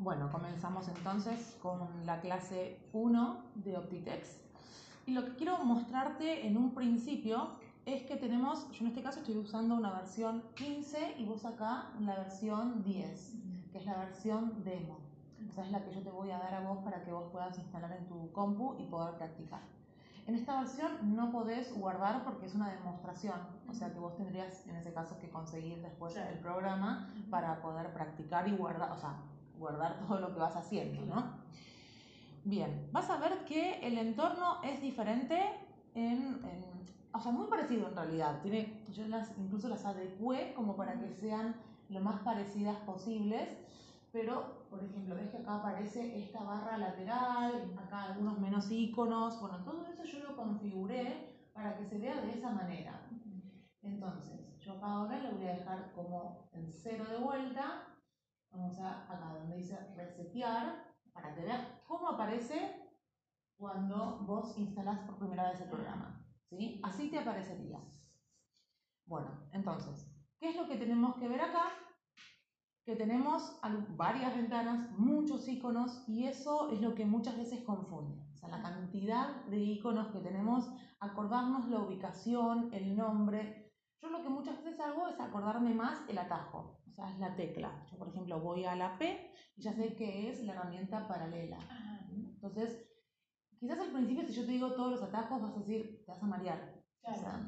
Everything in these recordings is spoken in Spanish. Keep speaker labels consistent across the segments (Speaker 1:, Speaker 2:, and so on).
Speaker 1: Bueno, comenzamos entonces con la clase 1 de Optitex. Y lo que quiero mostrarte en un principio es que tenemos, yo en este caso estoy usando una versión 15 y vos acá la versión 10, que es la versión demo. O sea, es la que yo te voy a dar a vos para que vos puedas instalar en tu compu y poder practicar. En esta versión no podés guardar porque es una demostración, o sea que vos tendrías en ese caso que conseguir después el programa para poder practicar y guardar, o sea, guardar todo lo que vas haciendo, ¿no? Bien, vas a ver que el entorno es diferente en, o sea, muy parecido en realidad. Tiene, yo las, incluso las adecué como para que sean lo más parecidas posibles pero por ejemplo, ves que acá aparece esta barra lateral, acá algunos menos iconos, bueno, todo eso yo lo configuré para que se vea de esa manera. Entonces, yo acá ahora lo voy a dejar como en cero de vuelta, vamos a acá donde dice resetear, para que veas cómo aparece cuando vos instalás por primera vez el programa. ¿sí? Así te aparecería. Bueno, entonces, ¿qué es lo que tenemos que ver acá? que tenemos varias ventanas, muchos iconos y eso es lo que muchas veces confunde. O sea, la cantidad de iconos que tenemos, acordarnos la ubicación, el nombre. Yo lo que muchas veces hago es acordarme más el atajo, o sea, es la tecla. Yo, por ejemplo, voy a la P y ya sé que es la herramienta paralela. Entonces, quizás al principio si yo te digo todos los atajos vas a decir, te vas a marear. Claro,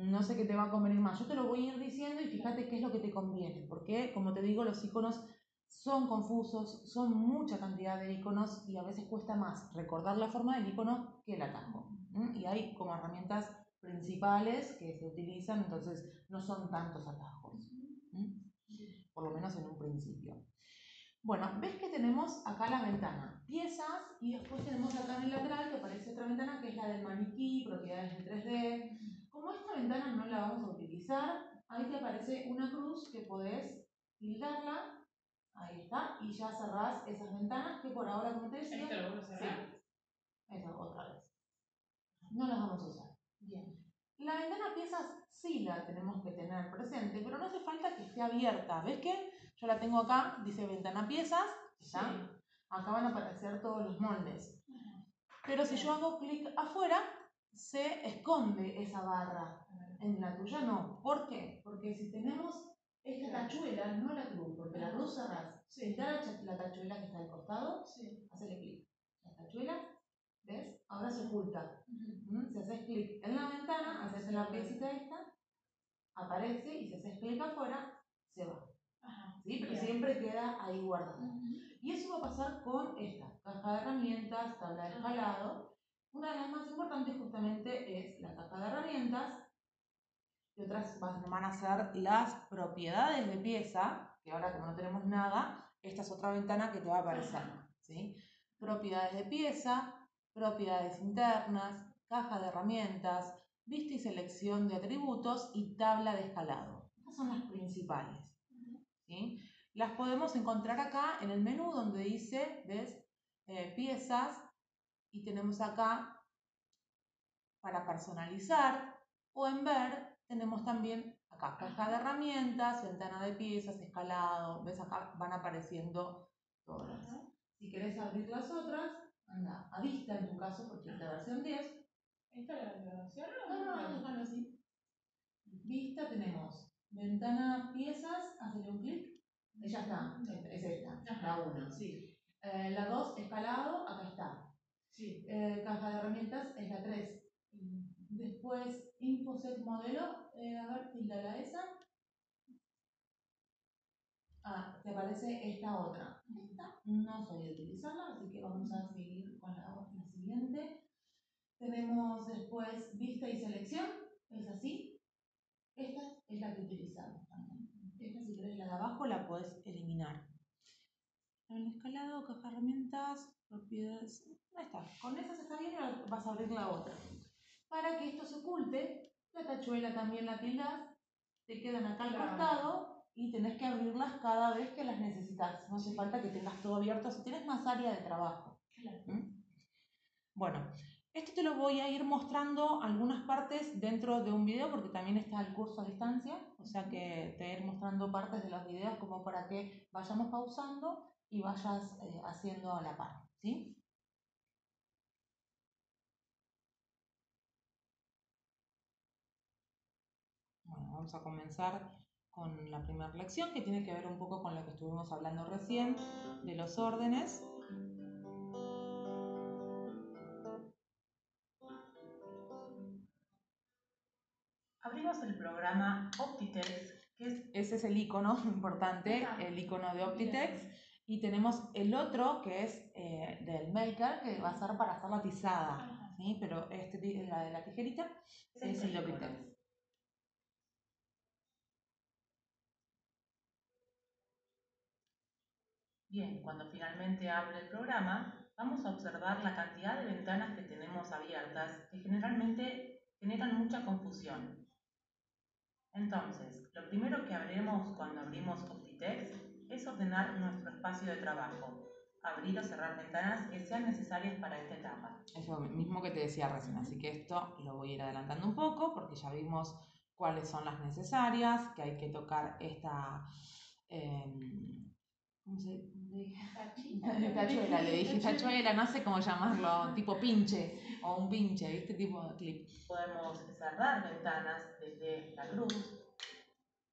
Speaker 1: no sé qué te va a convenir más. Yo te lo voy a ir diciendo y fíjate qué es lo que te conviene, porque como te digo, los iconos son confusos, son mucha cantidad de iconos y a veces cuesta más recordar la forma del icono que el atajo. Y hay como herramientas principales que se utilizan, entonces no son tantos atajos, por lo menos en un principio. Bueno, ves que tenemos acá la ventana, piezas, y después tenemos acá en el lateral que aparece otra ventana que es la del maniquí, propiedades de 3D. Como esta ventana no la vamos a utilizar, ahí te aparece una cruz que podés tildarla, ahí está, y ya cerrás esas ventanas que por ahora, como te decía...
Speaker 2: ¿Esto lo vamos a cerrar?
Speaker 1: Sí, esa otra vez. No las vamos a usar. La ventana piezas sí la tenemos que tener presente, pero no hace falta que esté abierta. ¿Ves que? Yo la tengo acá, dice ventana piezas, ¿está? Acá van a aparecer todos los moldes. Pero si yo hago clic afuera, se esconde esa barra. En la tuya no. ¿Por qué? Porque si tenemos esta tachuela, no la cruz, porque la cruz cerrás. Si la, la tachuela que está al costado, sí. hacele clic. La tachuela ¿Ves? Ahora se oculta. Si haces clic en la ventana, haces la piecita esta, aparece y si haces clic afuera, se va. ¿Sí? Pero siempre queda ahí guardado. Y eso va a pasar con esta caja de herramientas, tabla de escalado. Una de las más importantes justamente es la caja de herramientas y otras van a ser las propiedades de pieza, que ahora como no tenemos nada, esta es otra ventana que te va a aparecer. ¿sí? Propiedades de pieza, propiedades internas, caja de herramientas, vista y selección de atributos y tabla de escalado. Estas son las principales. Las podemos encontrar acá en el menú donde dice, ¿ves? Eh, piezas y tenemos acá para personalizar o en ver tenemos también acá caja de herramientas, ventana de piezas, escalado, ¿ves? Acá van apareciendo todas. Si querés abrir las otras, anda a vista en tu caso, porque es la versión 10.
Speaker 2: ¿Esta es la versión?
Speaker 1: No, no, no, déjalo así. Vista tenemos ventana piezas, hazle un clic. Y ya está, es esta, la 1. Sí. Eh, la 2, escalado, acá está. Sí. Eh, caja de herramientas es la 3. Después, InfoSet modelo, eh, a ver, la esa. Ah, te aparece esta otra. Esta no soy de utilizarla, así que vamos a seguir con la, la siguiente. Tenemos después vista y selección, es así. Esta es la que utilizamos también. Esta, si querés la de abajo, la puedes eliminar. El escalado, caja herramientas, propiedades. Ahí está. Con esas está bien y vas a abrir la otra. Para que esto se oculte, la tachuela también la tildas, te quedan acá al costado y tenés que abrirlas cada vez que las necesitas. No hace falta que tengas todo abierto si tienes más área de trabajo. ¿Mm? Bueno, esto te lo voy a ir mostrando algunas partes dentro de un video porque también está el curso a distancia, o sea que te voy a ir mostrando partes de los videos como para que vayamos pausando y vayas eh, haciendo a la par, ¿sí? Bueno, vamos a comenzar con la primera lección que tiene que ver un poco con lo que estuvimos hablando recién de los órdenes. Programa Optitex, que es, ese es el icono importante, el icono de Optitex. Y tenemos el otro que es eh, del Maker, que va a ser para hacer la tizada. ¿sí? Pero este, ti- la de la tijerita es el de Optitex.
Speaker 3: Bien, cuando finalmente abre el programa, vamos a observar la cantidad de ventanas que tenemos abiertas que generalmente generan mucha confusión. Entonces, lo primero que haremos cuando abrimos Optitex es ordenar nuestro espacio de trabajo, abrir o cerrar ventanas que sean necesarias para esta etapa.
Speaker 1: Eso mismo que te decía recién, así que esto lo voy a ir adelantando un poco porque ya vimos cuáles son las necesarias, que hay que tocar esta... em, ¿Cómo se cómo le dije? Tachuela, le dije tachuela, no sé cómo llamarlo, tipo pinche o un pinche, ¿viste? Tipo de clip.
Speaker 3: Podemos cerrar ventanas desde la cruz,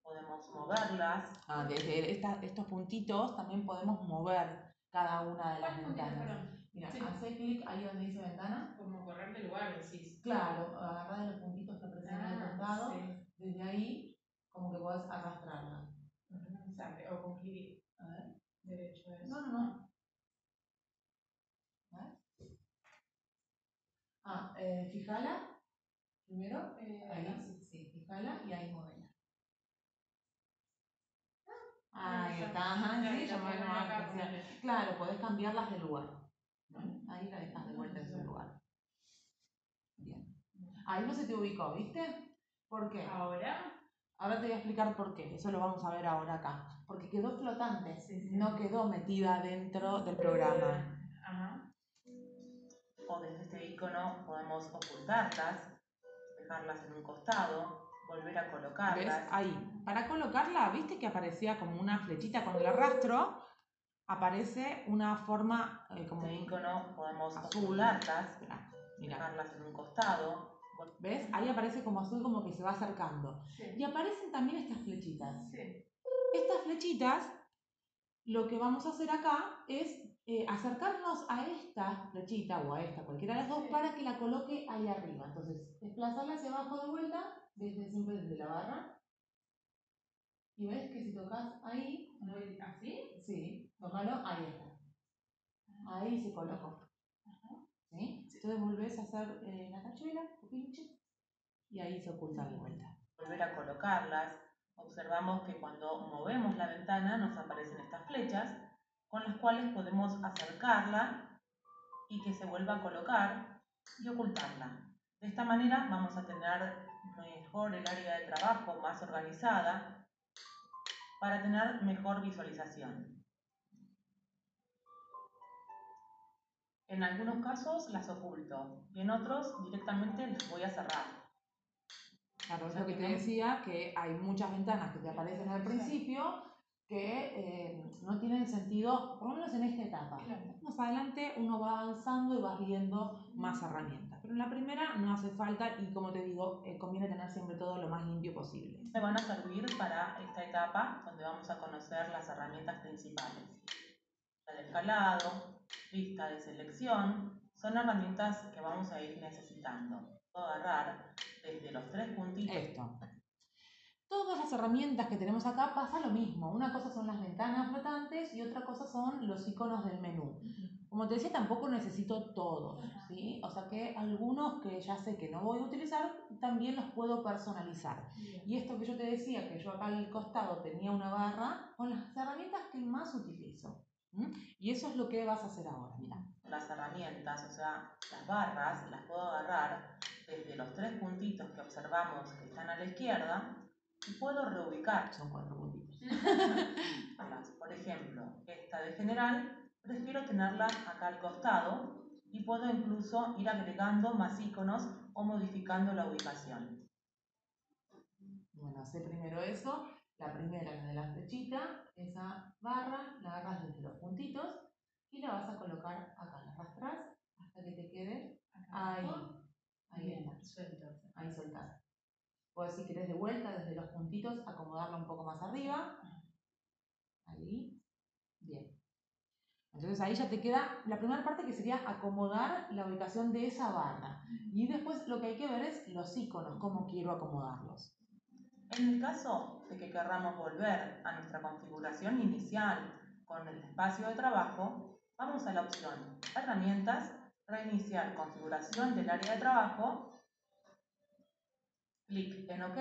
Speaker 3: podemos moverlas,
Speaker 1: Ah, desde esta- estos puntitos también podemos mover cada una de las
Speaker 2: ¿Cuál puntito,
Speaker 1: ventanas. Mira,
Speaker 2: Sí.
Speaker 1: hace clic ahí donde dice ventana.
Speaker 2: Como correr de lugar, decís.
Speaker 1: Claro, agarrás de los puntitos que aparecen en el
Speaker 2: Ah,
Speaker 1: costado.
Speaker 2: sí.
Speaker 1: Desde ahí, como que podés arrastrarla.
Speaker 2: O con clic
Speaker 1: A
Speaker 2: derecho. es.
Speaker 1: No, no, no. A ver. Ah, eh, fijala primero.
Speaker 2: Eh,
Speaker 1: Ahí,
Speaker 2: acá.
Speaker 1: sí, sí, fijala y ahí movela.
Speaker 2: Ah,
Speaker 1: Ahí está, ajá,
Speaker 2: Claro,
Speaker 1: sí, me no,
Speaker 2: acá.
Speaker 1: Claro, podés cambiarlas de lugar. ¿no? Ahí la dejas de vuelta en su lugar. Bien. Ahí no se te ubicó, ¿viste? ¿Por qué?
Speaker 2: Ahora.
Speaker 1: Ahora te voy a explicar por qué. Eso lo vamos a ver ahora acá. Porque quedó flotante,
Speaker 2: Sí, sí.
Speaker 1: no quedó metida dentro del programa.
Speaker 2: Ajá.
Speaker 3: o desde este icono podemos ocultarlas, dejarlas en un costado, volver a
Speaker 1: ¿Ves?
Speaker 3: colocarlas.
Speaker 1: Ahí. Para colocarla, ¿viste que aparecía como una flechita con el arrastro? Aparece una forma eh, como
Speaker 3: Este icono podemos
Speaker 1: azul.
Speaker 3: ocultarlas,
Speaker 1: mira.
Speaker 3: dejarlas en un costado,
Speaker 1: ¿Ves? Ahí aparece como azul como que se va acercando.
Speaker 2: Sí.
Speaker 1: Y aparecen también estas flechitas.
Speaker 2: Sí.
Speaker 1: Estas flechitas, lo que vamos a hacer acá es eh, acercarnos a esta flechita o a esta, cualquiera de las dos,
Speaker 2: Sí.
Speaker 1: para que la coloque ahí arriba. Entonces, desplazarla hacia abajo de vuelta, desde, siempre desde la barra. Y ves que si tocas ahí,
Speaker 2: así.
Speaker 1: sí, tócalo, ahí está. Ahí se colocó. ¿Sí? Entonces volvés a hacer eh, la tachuela o pinche y ahí se oculta de vuelta.
Speaker 3: volver a colocarlas. Observamos que cuando movemos la ventana nos aparecen estas flechas con las cuales podemos acercarla y que se vuelva a colocar y ocultarla. De esta manera vamos a tener mejor el área de trabajo más organizada para tener mejor visualización. En algunos casos las oculto y en otros directamente las voy a cerrar.
Speaker 1: Claro, es lo que te decía, que hay muchas ventanas que te aparecen al principio que eh, no tienen sentido, por lo menos en esta etapa.
Speaker 2: Claro.
Speaker 1: Más adelante uno va avanzando y vas viendo más herramientas. Pero en la primera no hace falta y como te digo, eh, conviene tener siempre todo lo más limpio posible.
Speaker 3: me van a servir para esta etapa donde vamos a conocer las herramientas principales. La de escalado, vista de selección, son herramientas que vamos a ir necesitando. Puedo agarrar desde los tres puntitos
Speaker 1: Esto. Todas las herramientas que tenemos acá pasa lo mismo. Una cosa son las ventanas flotantes y otra cosa son los iconos del menú. Como te decía, tampoco necesito todos, ¿sí? O sea que algunos que ya sé que no voy a utilizar, también los puedo personalizar. Y esto que yo te decía, que yo acá al costado tenía una barra, con las herramientas que más utilizo. ¿M? Y eso es lo que vas a hacer ahora, mira.
Speaker 3: las herramientas, o sea, las barras, las puedo agarrar desde los tres puntitos que observamos que están a la izquierda y puedo reubicar.
Speaker 1: Son cuatro puntitos.
Speaker 3: Por ejemplo, esta de general, prefiero tenerla acá al costado y puedo incluso ir agregando más iconos o modificando la ubicación.
Speaker 1: Bueno, sé primero eso. La primera, la de la flechita, esa barra la agarras desde los puntitos y la vas a colocar acá, la arrastras hasta que te quede
Speaker 2: Acá
Speaker 1: ahí. Ahí
Speaker 2: Bien,
Speaker 1: está,
Speaker 2: suelto.
Speaker 1: ahí soltás. Puedes, si querés, de vuelta desde los puntitos, acomodarla un poco más arriba. Ahí. Bien. Entonces ahí ya te queda la primera parte que sería acomodar la ubicación de esa barra. Y después lo que hay que ver es los iconos, cómo quiero acomodarlos.
Speaker 3: En el caso de que querramos volver a nuestra configuración inicial con el espacio de trabajo, vamos a la opción Herramientas, Reiniciar configuración del área de trabajo, clic en OK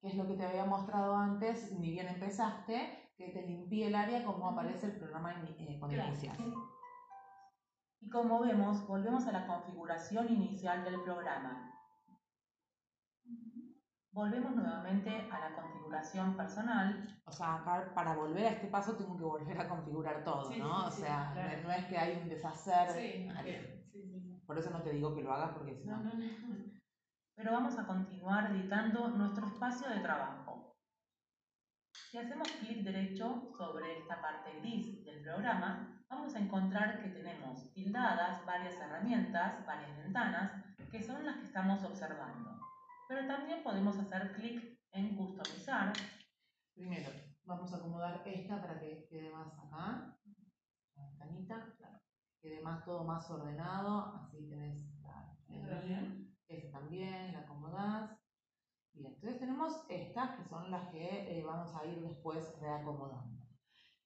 Speaker 1: Que es lo que te había mostrado antes, ni bien empezaste, que te limpié el área como aparece el programa eh, cuando
Speaker 2: Claro.
Speaker 1: inicias.
Speaker 3: y como vemos, volvemos a la configuración inicial del programa. Volvemos nuevamente a la configuración personal
Speaker 1: O sea, acá para volver a este paso tengo que volver a configurar todo,
Speaker 2: Sí,
Speaker 1: ¿no?
Speaker 2: sí,
Speaker 1: o
Speaker 2: sí,
Speaker 1: sea,
Speaker 2: claro.
Speaker 1: no, es que hay un deshacer.
Speaker 2: Sí.
Speaker 1: Por eso no te digo que lo hagas porque si
Speaker 2: no,
Speaker 1: no.
Speaker 3: pero vamos a continuar editando nuestro espacio de trabajo. Si hacemos clic derecho sobre esta parte gris del programa, vamos a encontrar que tenemos tildadas varias herramientas, varias ventanas, que son las que estamos observando. Pero también podemos hacer clic en customizar,
Speaker 1: Primero, vamos a acomodar esta para que quede más acá. La ventanita, claro. Quede más todo más ordenado. Así tenés la,
Speaker 2: ¿Esta
Speaker 1: la
Speaker 2: también,
Speaker 1: la acomodás. Bien, entonces tenemos estas que son las que eh, vamos a ir después reacomodando.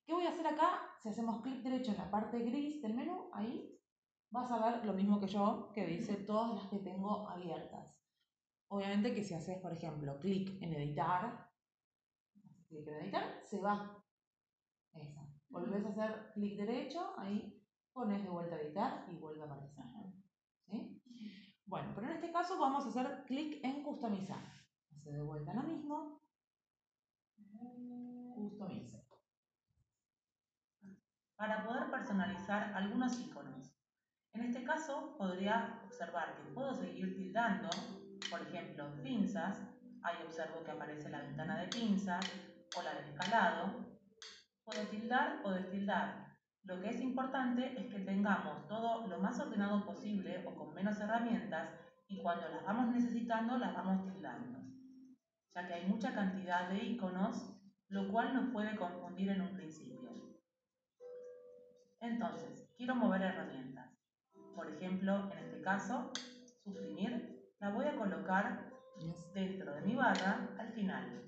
Speaker 1: ¿Qué voy a hacer acá? Si hacemos clic derecho en la parte gris del menú, ahí vas a ver lo mismo que yo, que dice todas las que tengo abiertas. Obviamente que si haces, por ejemplo, clic en editar, clic en editar, se va. Esa. Volvés a hacer clic derecho, ahí pones de vuelta a editar y vuelve a aparecer. ¿Sí? Bueno, pero en este caso vamos a hacer clic en customizar. Hace de vuelta lo mismo, customice.
Speaker 3: para poder personalizar algunos iconos. En este caso, podría observar que puedo seguir tildando, por ejemplo, pinzas, ahí observo que aparece la ventana de pinzas o la de escalado. Puedo tildar o destildar. Lo que es importante es que tengamos todo lo más ordenado posible o con menos herramientas y cuando las vamos necesitando las vamos tildando, ya que hay mucha cantidad de iconos, lo cual nos puede confundir en un principio. Entonces, quiero mover herramientas. Por ejemplo, en este caso, suprimir, la voy a colocar dentro de mi barra al final.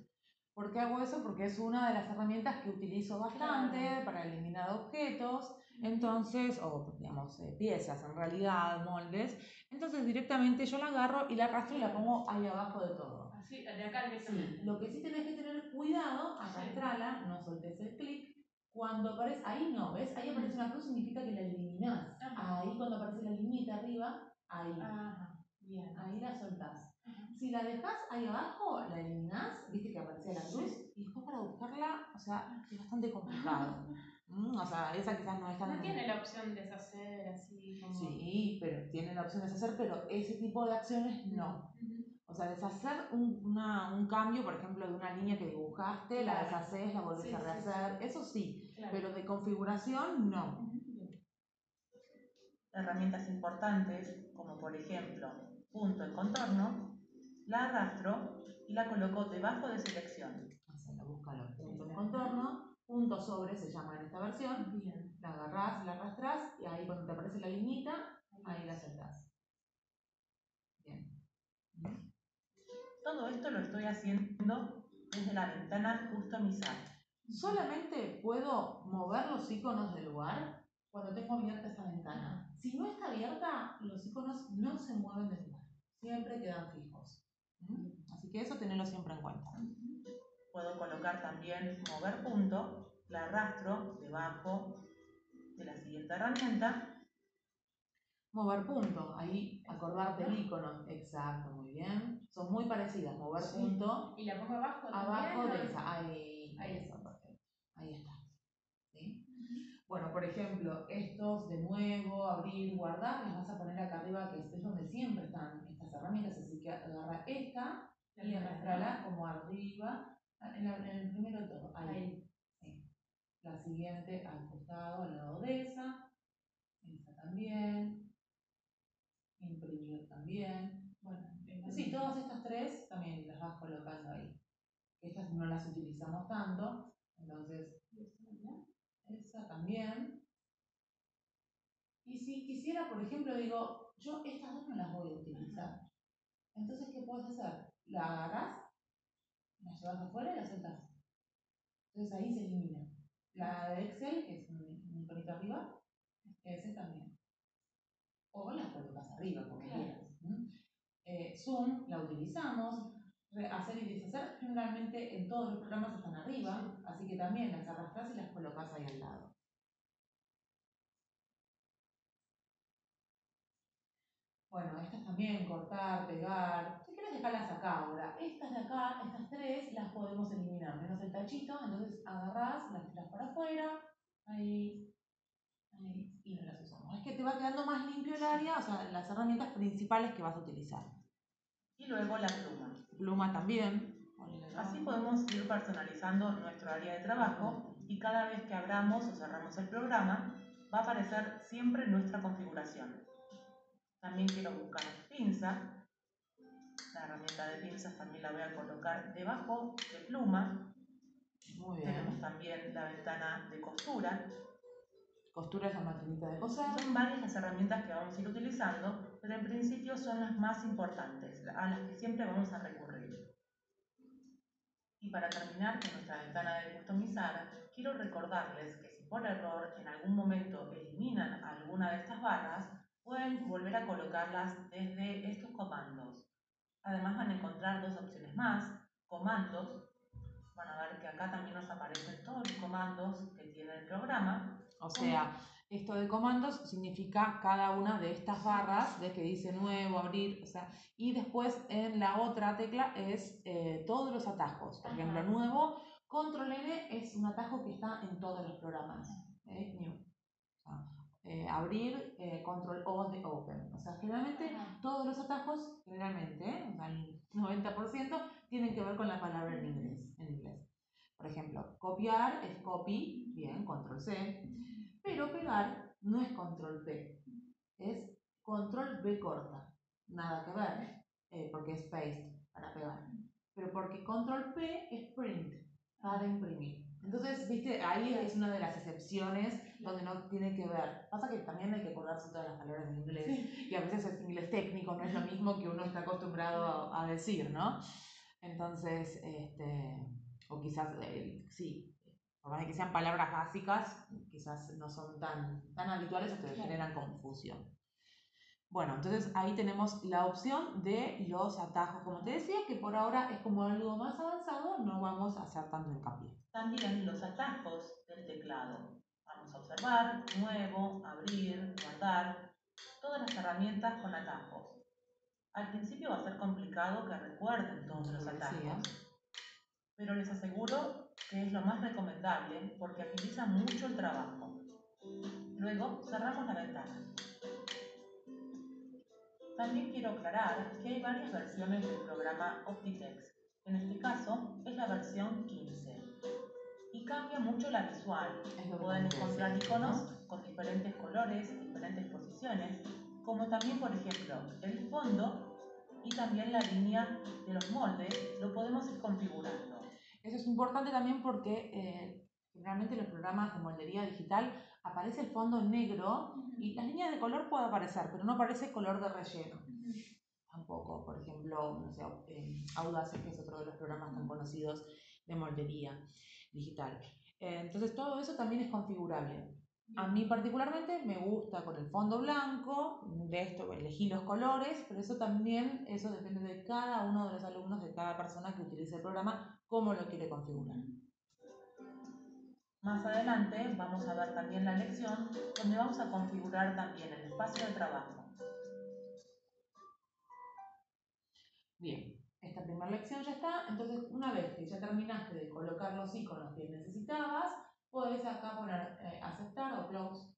Speaker 1: ¿Por qué hago eso? Porque es una de las herramientas que utilizo bastante
Speaker 2: Claro.
Speaker 1: para eliminar objetos, entonces, o digamos, eh, piezas en realidad, moldes. Entonces directamente yo la agarro y la arrastro y la pongo ahí abajo de todo.
Speaker 2: Así, de acá
Speaker 1: Sí,
Speaker 2: directamente.
Speaker 1: lo que sí tenés que tener cuidado,
Speaker 2: Sí.
Speaker 1: arrastrala, no soltes el clic. Cuando aparece, ahí no, ¿ves? Ahí aparece una cruz, significa que la eliminás.
Speaker 2: Ajá.
Speaker 1: Ahí cuando aparece la liñita arriba, ahí,
Speaker 2: Ajá, bien.
Speaker 1: ahí la soltás. Si la dejas ahí abajo, la eliminás, viste que aparecía la cruz, y después para buscarla, o sea, es bastante complicado. Mm, o sea, esa quizás no es tan...
Speaker 2: No tiene la opción de deshacer así como.
Speaker 1: Sí, pero tiene la opción de deshacer, pero ese tipo de acciones no. O sea, deshacer un, una- un cambio, por ejemplo, de una línea que dibujaste, la deshaces, la volvés
Speaker 2: Sí,
Speaker 1: a
Speaker 2: sí,
Speaker 1: rehacer, eso sí,
Speaker 2: Claro.
Speaker 1: pero de configuración no.
Speaker 3: Herramientas importantes, como por ejemplo, punto en contorno, la arrastro y la coloco debajo de selección.
Speaker 1: O sea, la en contorno, punto sobre se llama en esta versión,
Speaker 2: Bien.
Speaker 1: la agarrás, la arrastrás, y ahí cuando te aparece la liñita, ahí la soltás. Bien.
Speaker 3: Todo esto lo estoy haciendo desde la ventana Customizar.
Speaker 1: Solamente puedo mover los iconos del lugar cuando tengo abierta esta ventana. Si no está abierta, los iconos no se mueven lugar. Siempre quedan fijos. ¿Mm? Así que eso tenerlo siempre en cuenta.
Speaker 3: Puedo colocar también mover punto, la arrastro debajo de la siguiente herramienta
Speaker 1: Mover punto, ahí acordarte el icono. Exacto, muy bien. Son muy parecidas. Mover
Speaker 2: Sí.
Speaker 1: punto
Speaker 2: ¿Y la pongo abajo?
Speaker 1: abajo
Speaker 2: también,
Speaker 1: de esa. Ahí,
Speaker 2: Ahí
Speaker 1: perfecto. Ahí está. ¿Sí? Bueno, por ejemplo, estos de nuevo, abrir, guardar, las vas a poner acá arriba, que es donde siempre están estas herramientas. Así que agarra esta y arrastrala como arriba Ah, En, la- en el primero todo, ahí.
Speaker 2: Ahí.
Speaker 1: Sí. La siguiente al costado, al lado de esa. Esa también. Imprimir también.
Speaker 2: Bueno,
Speaker 1: Sí, todas estas tres también las vas colocando ahí. Estas no las utilizamos tanto, entonces esa también. Y si quisiera, por ejemplo, digo, yo estas dos no las voy a utilizar. Entonces, ¿qué puedes hacer? La agarras, la llevas afuera y la soltás. Entonces ahí se elimina. La de Excel, que es un, iconito arriba, ese también. O la colocas arriba, como
Speaker 2: Claro.
Speaker 1: quieras. Eh, Zoom la utilizamos. Hacer y deshacer generalmente en todos los programas están arriba, así que también las arrastras y las colocas ahí al lado. Bueno, estas también, cortar, pegar. Dejarlas acá ahora. Estas de acá, estas tres, las podemos eliminar, menos el tachito. Entonces agarrás, las tiras para afuera, ahí, ahí, y no las usamos. Es que te va quedando más limpio el área, o sea, las herramientas principales que vas a utilizar.
Speaker 3: Y luego la pluma.
Speaker 1: Pluma también.
Speaker 3: Así podemos ir personalizando nuestro área de trabajo y cada vez que abramos o cerramos el programa va a aparecer siempre nuestra configuración. También quiero buscar pinza. La herramienta de pinzas también la voy a colocar debajo de pluma.
Speaker 1: Muy
Speaker 3: Tenemos
Speaker 1: bien.
Speaker 3: también la ventana de costura.
Speaker 1: Costura es la maquinita de coser.
Speaker 3: Son varias las herramientas que vamos a ir utilizando, pero en principio son las más importantes, a las que siempre vamos a recurrir. Y para terminar con nuestra ventana de customizar, quiero recordarles que si por error en algún momento eliminan alguna de estas barras, pueden volver a colocarlas desde estos comandos. Además van a encontrar dos opciones más, comandos, van a ver que acá también nos aparecen todos los comandos que tiene el programa,
Speaker 1: O sea, esto de comandos significa cada una de estas barras de que dice nuevo, abrir, o sea, y después en la otra tecla es eh, todos los atajos. Por ejemplo, nuevo, control N es un atajo que está en todos los programas. ¿eh? New. Eh, abrir, eh, control O de open. O sea, generalmente todos los atajos, generalmente, o sea, el 90% tienen que ver con la palabra en inglés. En inglés. Por ejemplo, copiar es copy, bien, control C. Pero pegar no es control P, es control B corta. Nada que ver, eh, porque es paste para pegar. Pero porque control P es print, para imprimir. Entonces, viste, ahí es una de las excepciones donde no tiene que ver. Pasa que también hay que acordarse todas las palabras en inglés y a veces es inglés técnico, no es lo mismo que uno está acostumbrado a, a decir, ¿no? Entonces, este, o quizás, eh, sí, por más que sean palabras básicas, quizás no son tan, tan habituales o te generan confusión. Bueno, entonces ahí tenemos la opción de los atajos, como te decía, que por ahora es como algo más avanzado, no vamos a hacer tanto hincapié.
Speaker 3: También los atajos del teclado. Vamos a observar, nuevo, abrir, guardar, todas las herramientas con atajos. Al principio va a ser complicado que recuerden todos los atajos, pero les aseguro que es lo más recomendable porque agiliza mucho el trabajo. Luego cerramos la ventana. También quiero aclarar que hay varias versiones del programa Optitext. En este caso es la versión 15 y cambia mucho la visual. Pueden encontrar iconos con diferentes colores, diferentes posiciones, como también, por ejemplo, el fondo y también la línea de los moldes lo podemos ir configurando.
Speaker 1: Eso es importante también porque eh, generalmente en los programas de moldería digital aparece el fondo en negro y las líneas de color puede aparecer, pero no aparece color de relleno. Tampoco, por ejemplo, no sé, eh, Audace, que es otro de los programas tan conocidos de moldería digital. Eh, entonces todo eso también es configurable. A mí particularmente me gusta con el fondo blanco, de esto elegí los colores, pero eso también, eso depende de cada uno de los alumnos, de cada persona que utilice el programa, cómo lo quiere configurar.
Speaker 3: Más adelante vamos a ver también la lección donde vamos a configurar también el espacio de trabajo.
Speaker 1: Bien, esta primera lección ya está, entonces una vez que ya terminaste de colocar los iconos que necesitabas, puedes acá poner eh, aceptar o close.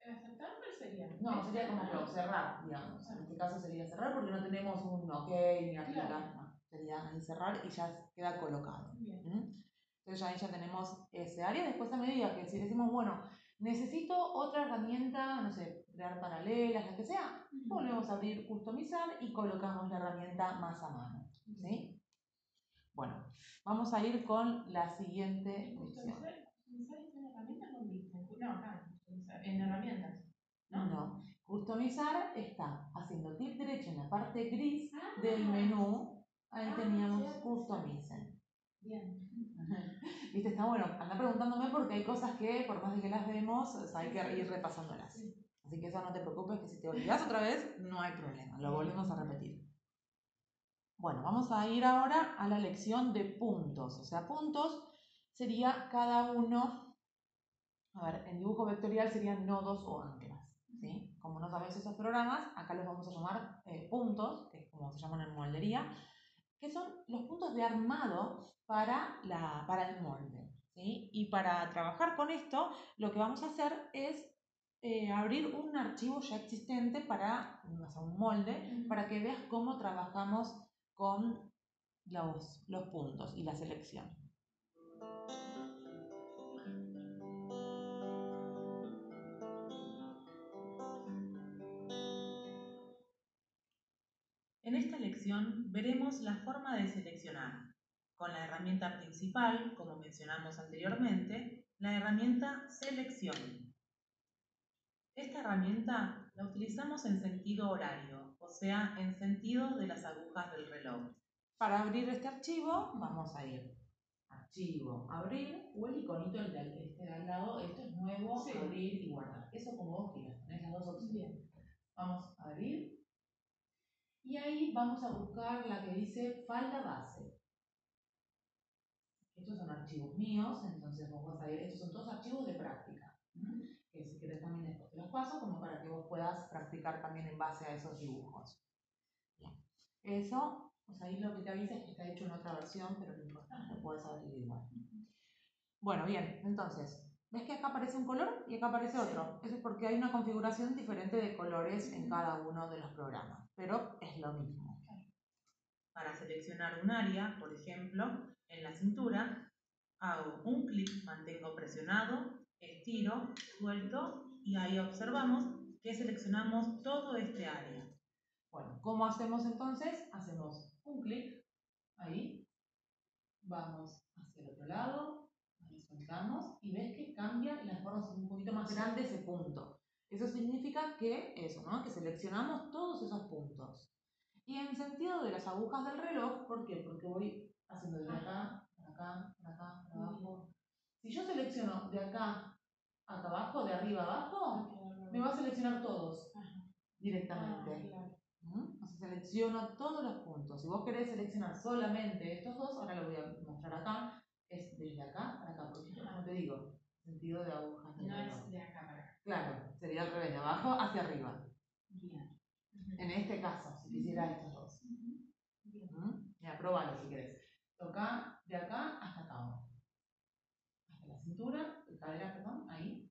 Speaker 2: ¿Aceptar cuál sería?
Speaker 1: No, sería como close, cerrar, digamos. En este caso sería cerrar porque no tenemos un ok ni aplicar.
Speaker 2: Claro.
Speaker 1: no, Sería cerrar y ya queda colocado. ¿Mm? Entonces ya ahí ya tenemos ese área. Después a medida que si decimos, bueno, necesito otra herramienta, no sé, crear paralelas, la que sea, volvemos a abrir customizar y colocamos la herramienta más a mano. ¿Sí? Bueno, vamos a ir con la siguiente.
Speaker 2: Customizar customizar está en herramientas? No, acá, customizar, en herramientas.
Speaker 1: No, no. Customizar está haciendo clic derecho en la parte gris
Speaker 2: Ah,
Speaker 1: del menú. Ahí
Speaker 2: Ah,
Speaker 1: teníamos
Speaker 2: cierto.
Speaker 1: Customizen.
Speaker 2: Bien.
Speaker 1: Viste, está bueno. Anda preguntándome porque hay cosas que, por más de que las vemos, o sea, hay que ir repasándolas.
Speaker 2: Sí.
Speaker 1: Así que eso no te preocupes, que si te olvidas otra vez, no hay problema. Lo volvemos a repetir. Bueno, vamos a ir ahora a la lección de puntos. O sea, puntos sería cada uno, a ver, en dibujo vectorial serían nodos o anclas. ¿sí? Como no sabes esos programas, acá los vamos a llamar eh, puntos, que es como se llaman en moldería, que son los puntos de armado para, la, para el molde. ¿sí? Y para trabajar con esto, lo que vamos a hacer es eh, abrir un archivo ya existente para o sea, un molde, para que veas cómo trabajamos con los, los puntos y la selección.
Speaker 3: En esta lección veremos la forma de seleccionar, con la herramienta principal, como mencionamos anteriormente, la herramienta Selección. Esta herramienta la utilizamos en sentido horario, o sea, en sentido de las agujas del reloj.
Speaker 1: Para abrir este archivo, vamos a ir archivo, abrir, o el iconito el de este de al lado, esto es nuevo,
Speaker 2: Sí.
Speaker 1: abrir y guardar. Eso como vos quieras, tenés las dos opciones. Vamos a abrir. Y ahí vamos a buscar la que dice falda base. Estos son archivos míos, entonces vos vas a ir, estos son todos archivos de práctica. Que si querés también después te los paso, como para que vos puedas practicar también en base a esos dibujos. Bien. Eso, pues ahí lo que te avisa es que está hecho en otra versión, pero no importa, lo puedes abrir igual. Bueno, bien, entonces, ¿ves que acá aparece un color y acá aparece otro? Eso es porque hay una configuración diferente de colores en cada uno de los programas, pero es lo mismo.
Speaker 3: Para seleccionar un área, por ejemplo, en la cintura, hago un clic, mantengo presionado, estiro, suelto y ahí observamos que seleccionamos todo este área.
Speaker 1: Bueno, ¿cómo hacemos entonces? Hacemos un clic, ahí, vamos hacia el otro lado, ahí soltamos y ves que cambia la forma un poquito más grande ese punto. Eso significa que eso, ¿no? Que seleccionamos todos esos puntos. Y en sentido de las agujas del reloj, ¿por qué? Porque voy haciendo de acá, para acá, para acá, para abajo. Si yo selecciono de acá acá abajo, de arriba abajo, me va a seleccionar todos directamente.
Speaker 2: Ah.
Speaker 1: ¿Mm? O sea, selecciono todos los puntos. Si vos querés seleccionar solamente estos dos, ahora lo voy a mostrar acá, es desde acá para acá, porque como te digo, sentido de agujas.
Speaker 2: No es de acá para acá.
Speaker 1: Claro, sería al revés, de abajo hacia arriba.
Speaker 2: Bien.
Speaker 1: En este caso, si quisiera estos dos.
Speaker 2: Bien.
Speaker 1: ¿Mm? Mira, probalo si querés. Toca de acá hasta acá. Hasta la cintura, cadera, perdón, ahí.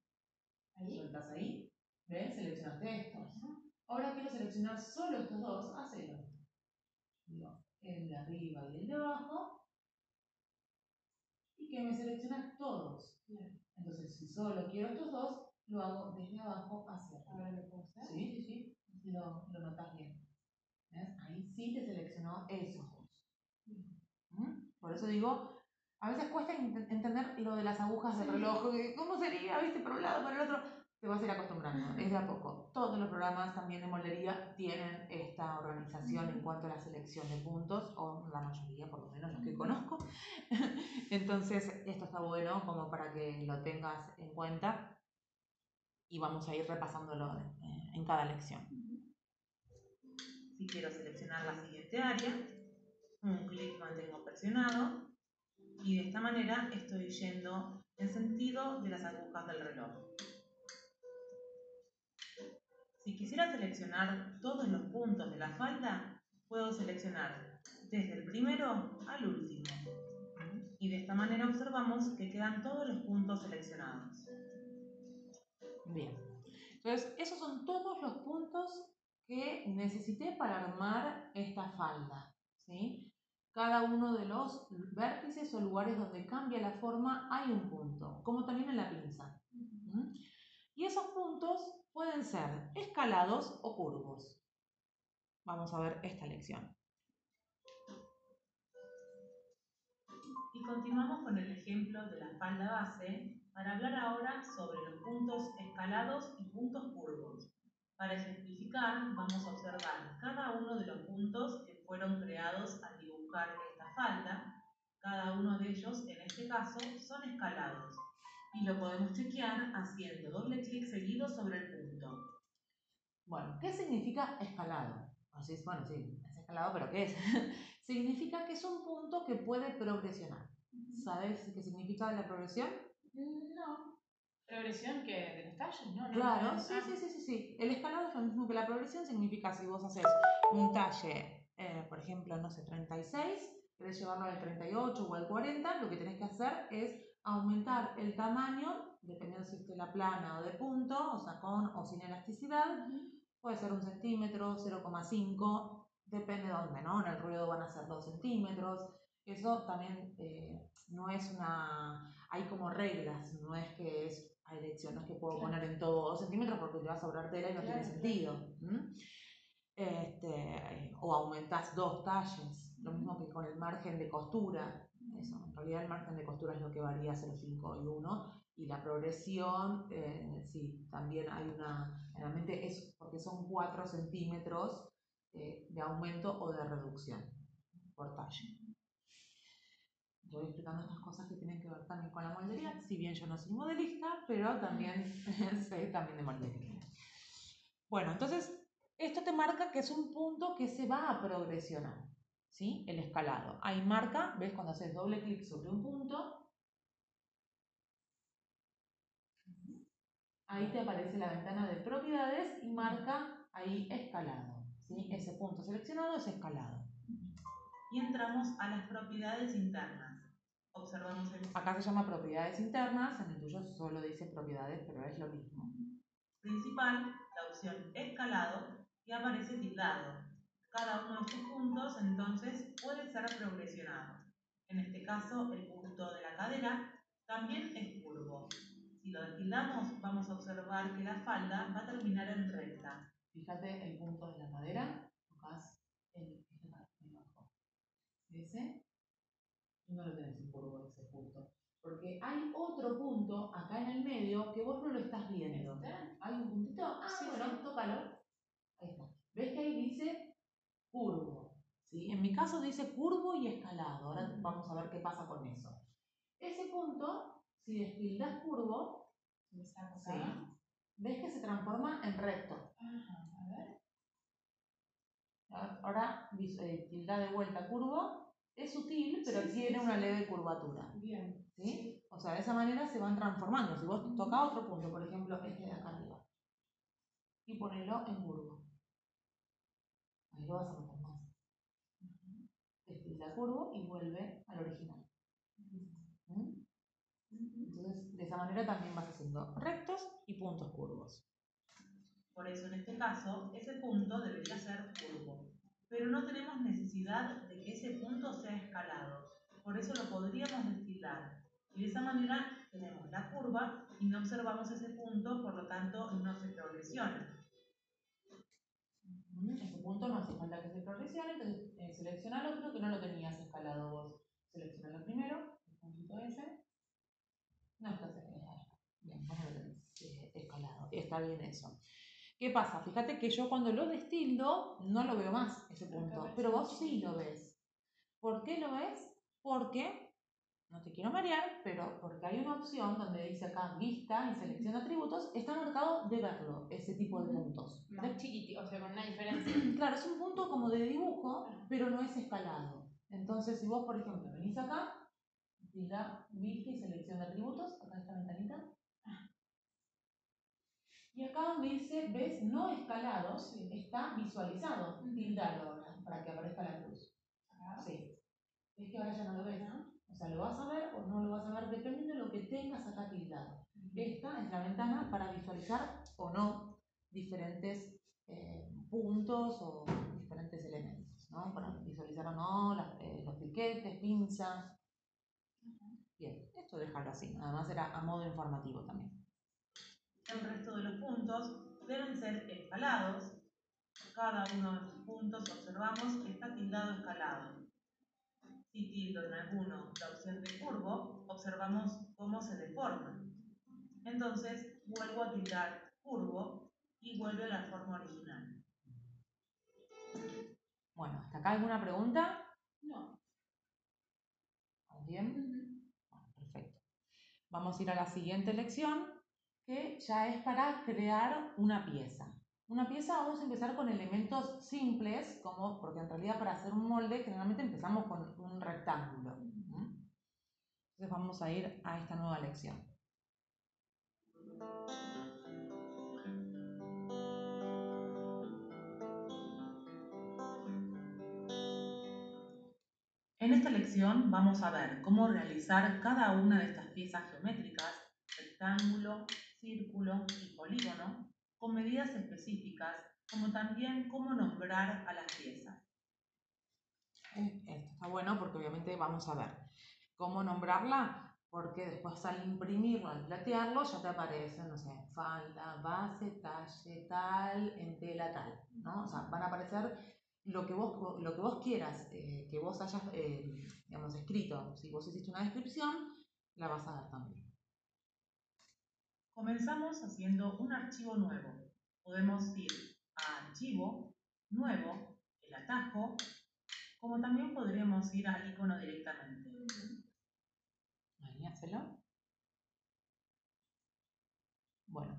Speaker 2: Ahí.
Speaker 1: Sueltas ahí. ¿Ves? Seleccionaste estos.
Speaker 2: Ajá.
Speaker 1: Ahora quiero seleccionar solo estos dos, hacelo. El de arriba y el de abajo. Y que me selecciona todos.
Speaker 2: Bien.
Speaker 1: Entonces, si solo quiero estos dos, lo hago desde abajo hacia arriba.
Speaker 2: Ahora lo puedo hacer.
Speaker 1: Sí, sí, sí. Así lo, lo notas bien. ¿Ves? Ahí sí te seleccionó esos dos. ¿Mm? Por eso digo, a veces cuesta ent- entender lo de las agujas del
Speaker 2: Sí.
Speaker 1: reloj. ¿Cómo sería? ¿Viste? Por un lado, por el otro. Te vas a ir acostumbrando, es de a poco. Todos los programas también de moldería tienen esta organización en cuanto a la selección de puntos, o la mayoría, por lo menos los que conozco. Entonces, esto está bueno como para que lo tengas en cuenta y vamos a ir repasándolo eh, en cada lección.
Speaker 3: Si quiero seleccionar la siguiente área, un clic mantengo presionado y de esta manera estoy yendo en sentido de las agujas del reloj. Si quisiera seleccionar todos los puntos de la falda, puedo seleccionar desde el primero al último. Y de esta manera observamos que quedan todos los puntos seleccionados.
Speaker 1: Bien. Entonces, esos son todos los puntos que necesité para armar esta falda. ¿sí? Cada uno de los vértices o lugares donde cambia la forma hay un punto, como también en la pinza. Y esos puntos pueden ser escalados o curvos. Vamos a ver esta lección.
Speaker 3: Y continuamos con el ejemplo de la falda base para hablar ahora sobre los puntos escalados y puntos curvos. Para ejemplificar, vamos a observar cada uno de los puntos que fueron creados al dibujar esta falda. Cada uno de ellos, en este caso, son escalados. Y lo podemos chequear haciendo doble clic seguido sobre el punto.
Speaker 1: Bueno, ¿qué significa escalado? Así es, bueno, sí, es escalado, pero ¿qué es? significa que es un punto que puede progresionar. ¿Sabes qué significa la progresión?
Speaker 2: No. ¿Progresión que de los talles? No, no.
Speaker 1: Claro, sí, sí, sí, sí, sí. El escalado es lo mismo que la progresión, significa si vos haces un talle, eh, por ejemplo, no sé, 36, querés llevarlo al 38 o al 40, lo que tenés que hacer es aumentar el tamaño, dependiendo si es de la plana o de punto, o sea, con o sin elasticidad, puede ser un centímetro, 0,5, depende de dónde, ¿no? En el ruedo van a ser 2 centímetros. Eso también eh, no es una... Hay como reglas, no es que es a elección, no es que puedo
Speaker 2: Claro.
Speaker 1: poner en todo 2 centímetros porque te va a sobrar tela y no tiene
Speaker 2: Claro,
Speaker 1: sentido. Este, o aumentás dos talles, lo mismo que con el margen de costura. Eso, en realidad el margen de costura es lo que varía 0,5 y 1 y la progresión, eh, sí, también hay una, generalmente es porque son 4 centímetros eh, de aumento o de reducción por talle. Yo voy explicando estas cosas que tienen que ver también con la moldería, si bien yo no soy modelista, pero también sé también de moldería. Bueno, entonces esto te marca que es un punto que se va a progresionar, ¿sí? El escalado. Ahí marca, ¿ves? Cuando haces doble clic sobre un punto, ahí te aparece la ventana de propiedades y marca ahí escalado, ¿sí? Ese punto seleccionado es escalado.
Speaker 3: Y entramos a las propiedades internas. Observamos el
Speaker 1: Acá se llama propiedades internas, en el tuyo solo dice propiedades, pero es lo mismo.
Speaker 3: principal, la opción escalado, y aparece tildado. Cada uno de estos puntos entonces puede ser progresionado. En este caso, el punto de la cadera también es curvo. Si lo destildamos, vamos a observar que la falda va a terminar en recta.
Speaker 1: Fíjate el punto de la madera, tocas el abajo. Ese, no lo tenés en curvo ese punto. Porque hay otro punto acá en el medio que vos no lo estás viendo. ¿Hay un puntito? Ah,
Speaker 2: Sí,
Speaker 1: bueno, tócalo. ¿Ves que ahí dice curvo? ¿Sí? En mi caso dice curvo y escalado. Ahora vamos a ver qué pasa con eso. Ese punto, si destildas curvo,
Speaker 2: ¿Me saco
Speaker 1: Sí. ves que se transforma en recto.
Speaker 2: Ajá, a ver.
Speaker 1: Ahora eh, tilda de vuelta curvo. Es sutil, pero
Speaker 2: Sí,
Speaker 1: tiene
Speaker 2: sí.
Speaker 1: una leve curvatura.
Speaker 2: Bien.
Speaker 1: ¿sí? O sea, de esa manera se van transformando. Si vos tocas otro punto, por ejemplo, este de acá arriba, y ponelo en curvo. Lo vas a notar más. Destilda curvo y vuelve al original. ¿Mm? Entonces, de esa manera también vas haciendo rectos y puntos curvos.
Speaker 3: Por eso, en este caso, ese punto debería ser curvo. Pero no tenemos necesidad de que ese punto sea escalado. Por eso lo podríamos destilar. Y de esa manera tenemos la curva y no observamos ese punto, por lo tanto no se progresiona.
Speaker 1: ¿Mm? Ese punto no hace falta que se progresione, entonces eh, selecciona el otro que no lo tenías escalado vos. Selecciona el primero, el puntito ese. No escalado. Bien, vos lo tenés eh, escalado. Está bien eso. ¿Qué pasa? Fíjate que yo cuando lo destildo no lo veo más ese punto, pero vos sí lo ves. ¿Por qué lo ves? Porque, no te quiero marear, pero porque hay una opción donde dice acá vista y selección de atributos, está marcado de verlo, ese tipo de puntos.
Speaker 2: Más chiquitito, o sea, con una diferencia.
Speaker 1: Claro, es un punto como de dibujo, pero no es escalado. Entonces, si vos, por ejemplo, venís acá, tildá vista y selección de atributos, acá esta ventanita. Y acá donde dice, ves, no escalado,
Speaker 2: Sí.
Speaker 1: está visualizado. Tildalo ahora, para que aparezca la cruz.
Speaker 2: Acá.
Speaker 1: Sí. Es que ahora ya no lo ves.
Speaker 2: Ajá.
Speaker 1: O sea, lo vas a ver o no lo vas a ver, dependiendo de lo que tengas acá tildado. Esta es la ventana para visualizar o no diferentes eh, puntos o diferentes elementos. ¿no? Para visualizar o no las- eh, los piquetes, pinza. Bien, esto déjalo así, además era a modo informativo también.
Speaker 3: El resto de los puntos deben ser escalados. Cada uno de estos puntos observamos que está tildado escalado. Si tildo en alguno la opción de curvo, observamos cómo se deforma. Entonces vuelvo a tildar curvo y vuelve a la forma original.
Speaker 1: Bueno, ¿hasta acá alguna pregunta?
Speaker 2: No.
Speaker 1: ¿Vamos bien? Bueno, perfecto. Vamos a ir a la siguiente lección, que ya es para crear una pieza. Una pieza vamos a empezar con elementos simples, como, porque en realidad para hacer un molde generalmente empezamos con un rectángulo. Entonces vamos a ir a esta nueva lección.
Speaker 3: En esta lección vamos a ver cómo realizar cada una de estas piezas geométricas, rectángulo, círculo y polígono, con medidas específicas, como también cómo nombrar a las piezas.
Speaker 1: Eh, Esto está bueno porque obviamente vamos a ver cómo nombrarla, porque después al imprimirlo, al platearlo, ya te aparecen, no sé, falda, base, talle, tal, en tela, tal, ¿no? O sea, van a aparecer lo que vos, lo que vos quieras eh, que vos hayas, eh, digamos, escrito. Si vos hiciste una descripción, la vas a ver también.
Speaker 3: Comenzamos haciendo un archivo nuevo. Podemos ir a Archivo, Nuevo, el atajo, como también podríamos ir al icono directamente.
Speaker 1: Ahí, hacelo. Bueno,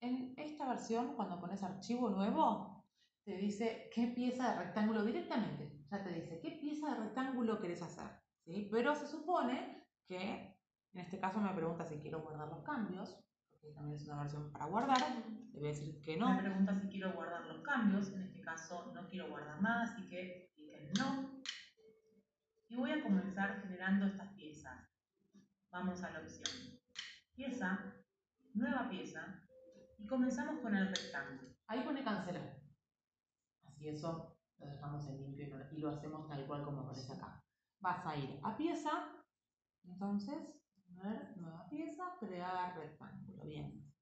Speaker 1: en esta versión, cuando pones archivo nuevo, te dice qué pieza de rectángulo directamente. Ya te dice qué pieza de rectángulo querés hacer. ¿sí? Pero se supone que, en este caso me pregunta si quiero guardar los cambios, porque también es una versión para guardar. Le voy a decir que no.
Speaker 3: Me pregunta si quiero guardar los cambios. En este caso no quiero guardar nada, así que clic en no. Y voy a comenzar generando estas piezas. Vamos a la opción pieza, nueva pieza y comenzamos con el rectángulo.
Speaker 1: Ahí pone cancelar. Así eso lo dejamos en limpio y lo hacemos tal cual como aparece acá. Vas a ir a pieza, entonces, a ver, nueva pieza, crear rectángulo. Bien.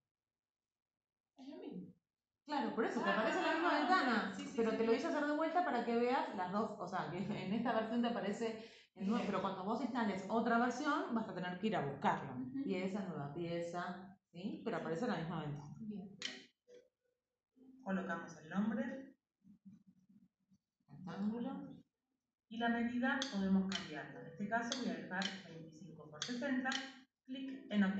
Speaker 2: Es lo mismo.
Speaker 1: Claro, por eso te
Speaker 2: Ah,
Speaker 1: aparece la misma ventana,
Speaker 2: sí, sí,
Speaker 1: pero
Speaker 2: sí.
Speaker 1: te lo hice hacer de vuelta para que veas las dos, o sea, que en esta versión te aparece el nuevo, pero cuando vos instales otra versión vas a tener que ir a buscarlo.
Speaker 2: Ujú.
Speaker 1: Pieza, nueva pieza, ¿sí? Pero aparece la misma ventana.
Speaker 2: Bien.
Speaker 3: Colocamos el nombre
Speaker 1: Rectángulo.
Speaker 3: y la medida podemos cambiarla. En este caso voy a dejar 25 por 60, clic en OK.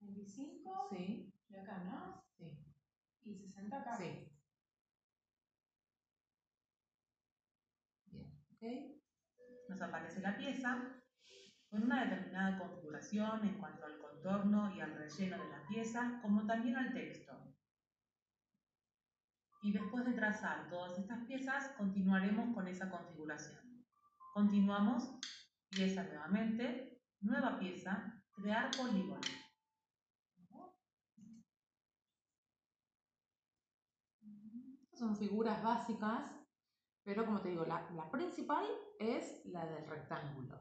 Speaker 2: 25
Speaker 1: Sí,
Speaker 2: de acá, ¿no?
Speaker 1: sí,
Speaker 2: Y 60 acá.
Speaker 1: sí. Bien, ok.
Speaker 3: Nos aparece la pieza con una determinada configuración en cuanto al contorno y al relleno de la pieza, como también al texto. Y después de trazar todas estas piezas, continuaremos con esa configuración. Continuamos, pieza nuevamente, nueva pieza, crear polígono.
Speaker 1: Son figuras básicas, pero como te digo, la, la principal es la del rectángulo.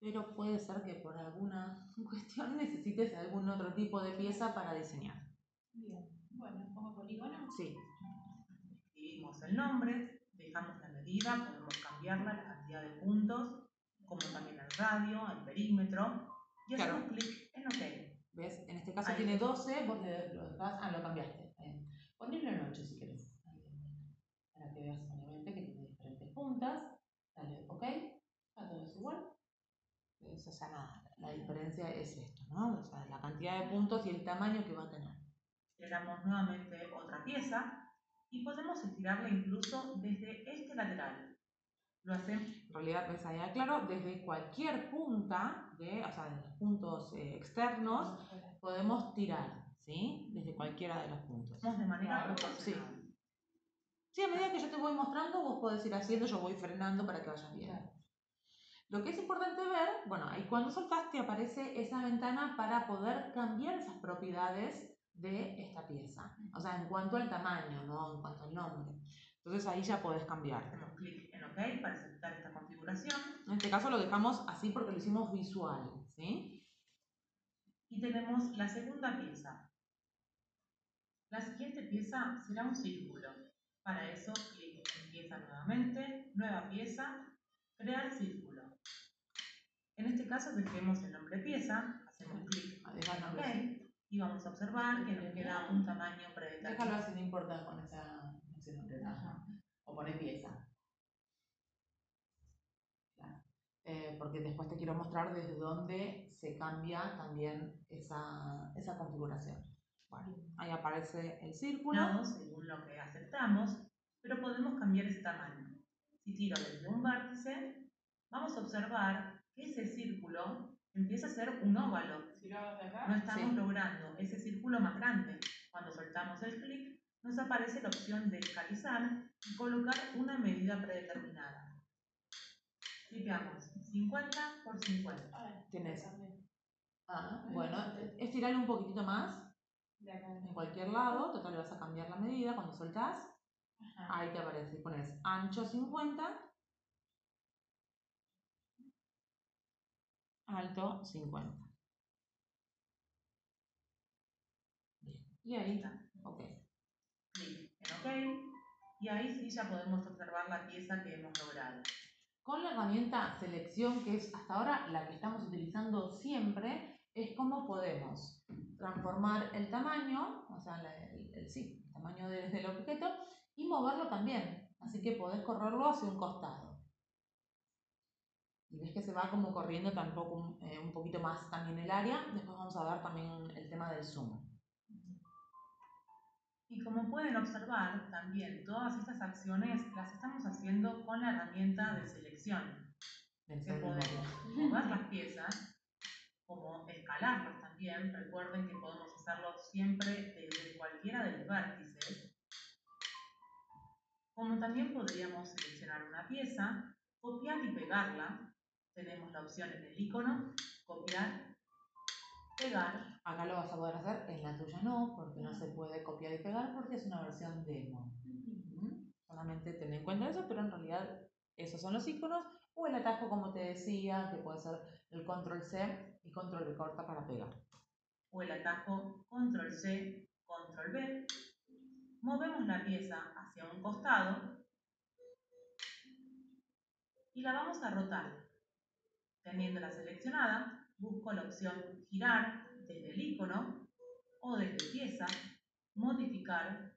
Speaker 1: Pero puede ser que por alguna cuestión necesites algún otro tipo de pieza para diseñar.
Speaker 2: Bien. Bueno, pongo polígono.
Speaker 1: Sí,
Speaker 3: Escribimos el nombre, dejamos la medida, podemos cambiarla, la cantidad de puntos, como también el radio, el perímetro, y
Speaker 1: Claro.
Speaker 3: hacemos clic en OK.
Speaker 1: ¿ves? En este caso
Speaker 3: Ahí.
Speaker 1: tiene 12, vos le, lo ah, lo cambiaste. Bien. Ponelo en 8 si querés. Para que veas obviamente que tiene diferentes puntas. Dale, ok. Está todo es igual. ¿Ves? O sea, nada, la diferencia es esto, ¿no? O sea, la cantidad de puntos y el tamaño que va a tener.
Speaker 3: Generamos nuevamente otra pieza y podemos estirarla incluso desde este lateral. Lo hacemos
Speaker 1: En realidad, ves ahí claro, desde cualquier punta, de, o sea, de los puntos eh, externos, podemos tirar, ¿sí? Desde cualquiera de los puntos.
Speaker 3: de manera proporcional.
Speaker 1: Sí, a medida que yo te voy mostrando, vos podés ir haciendo, yo voy frenando para que vayas.
Speaker 2: Claro.
Speaker 1: Lo que es importante ver, bueno, ahí cuando soltás te aparece esa ventana para poder cambiar esas propiedades de esta pieza. O sea, en cuanto al tamaño, ¿no? En cuanto al nombre. Entonces ahí ya podés cambiar.
Speaker 3: Hacemos clic en OK para aceptar esta configuración.
Speaker 1: En este caso lo dejamos así porque lo hicimos visual, ¿sí?
Speaker 3: Y tenemos la segunda pieza. La siguiente pieza será un círculo. Para eso, clic en pieza nuevamente, nueva pieza, crear círculo. En este caso dejemos el nombre pieza, hacemos clic en OK y vamos a observar que nos queda un tamaño
Speaker 1: Déjalo
Speaker 3: predeterminado.
Speaker 1: así, no importa con esa, ¿no? O pone pieza. Claro. Eh, porque después te quiero mostrar desde dónde se cambia también esa, esa configuración. Bueno, ahí aparece el círculo.
Speaker 3: Asignado según lo que aceptamos, pero podemos cambiar ese tamaño. Si tiro desde un vértice, vamos a observar que ese círculo empieza a ser un óvalo.
Speaker 2: Si lo hago de acá.
Speaker 3: No estamos
Speaker 1: Sí.
Speaker 3: logrando ese círculo más grande. Cuando soltamos el clic, nos aparece la opción de escalizar y colocar una medida predeterminada. Tipeamos 50 por 50.
Speaker 2: Ah,
Speaker 1: Tienes.
Speaker 2: también.
Speaker 1: Ah, bueno, estirarlo un poquitito más en cualquier lado. Total, vas a cambiar la medida. Cuando soltás,
Speaker 2: Ajá.
Speaker 1: ahí te aparece. Pones ancho 50, alto 50. Bien. Y ahí está. Ok.
Speaker 3: Y ahí sí ya podemos observar la pieza que hemos logrado.
Speaker 1: Con la herramienta selección, que es hasta ahora la que estamos utilizando siempre, es cómo podemos transformar el tamaño, o sea, el, el- sí, el tamaño de- del objeto, y moverlo también. Así que podés correrlo hacia un costado. Y ves que se va como corriendo tampoco un, eh, un poquito más también el área. Después vamos a ver también el tema del zoom.
Speaker 3: Y como pueden observar, también todas estas acciones las estamos haciendo con la herramienta de selección. que podemos mover las piezas, como escalarlas también. Recuerden que podemos hacerlo siempre desde cualquiera de los vértices. Como también podríamos seleccionar una pieza, copiar y pegarla. Tenemos la opción en el icono, copiar, pegar.
Speaker 1: Acá lo vas a poder hacer, en la tuya no, porque no se puede copiar y pegar porque es una versión demo. Ujú. Solamente ten en cuenta eso, pero en realidad esos son los iconos o el atajo, como te decía, que puede ser el control C y control V corta para pegar.
Speaker 3: o el atajo control C, control V. Movemos la pieza hacia un costado y la vamos a rotar. Teniéndola seleccionada, busco la opción girar desde el icono o desde pieza, modificar,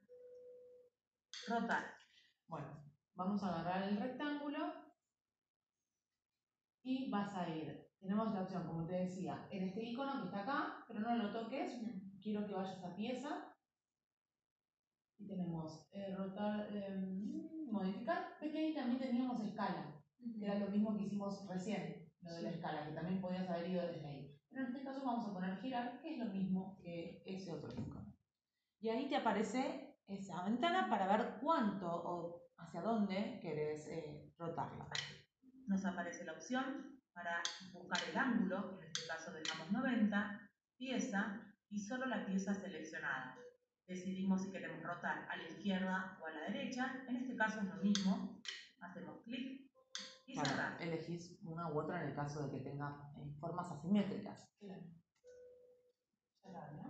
Speaker 3: rotar.
Speaker 1: Bueno, vamos a agarrar el rectángulo y vas a ir. Tenemos la opción, como te decía, en este icono que está acá, pero no lo toques, quiero que vayas a pieza. Y tenemos eh, rotar, eh, modificar. Ves que ahí también teníamos escala, que era lo mismo que hicimos recién, lo de la escala, que también podías haber ido desde ahí. Pero en este caso vamos a poner girar, que es lo mismo que ese otro icono. Y ahí te aparece esa ventana para ver cuánto o hacia dónde querés eh, rotarla.
Speaker 3: Nos aparece la opción para buscar el ángulo, en este caso dejamos 90, pieza y solo la pieza seleccionada. Decidimos si queremos rotar a la izquierda o a la derecha, en este caso es lo mismo, hacemos clic
Speaker 1: Claro,
Speaker 3: cerrar.
Speaker 1: elegís una u otra en el caso de que tenga eh, formas asimétricas.
Speaker 2: Claro.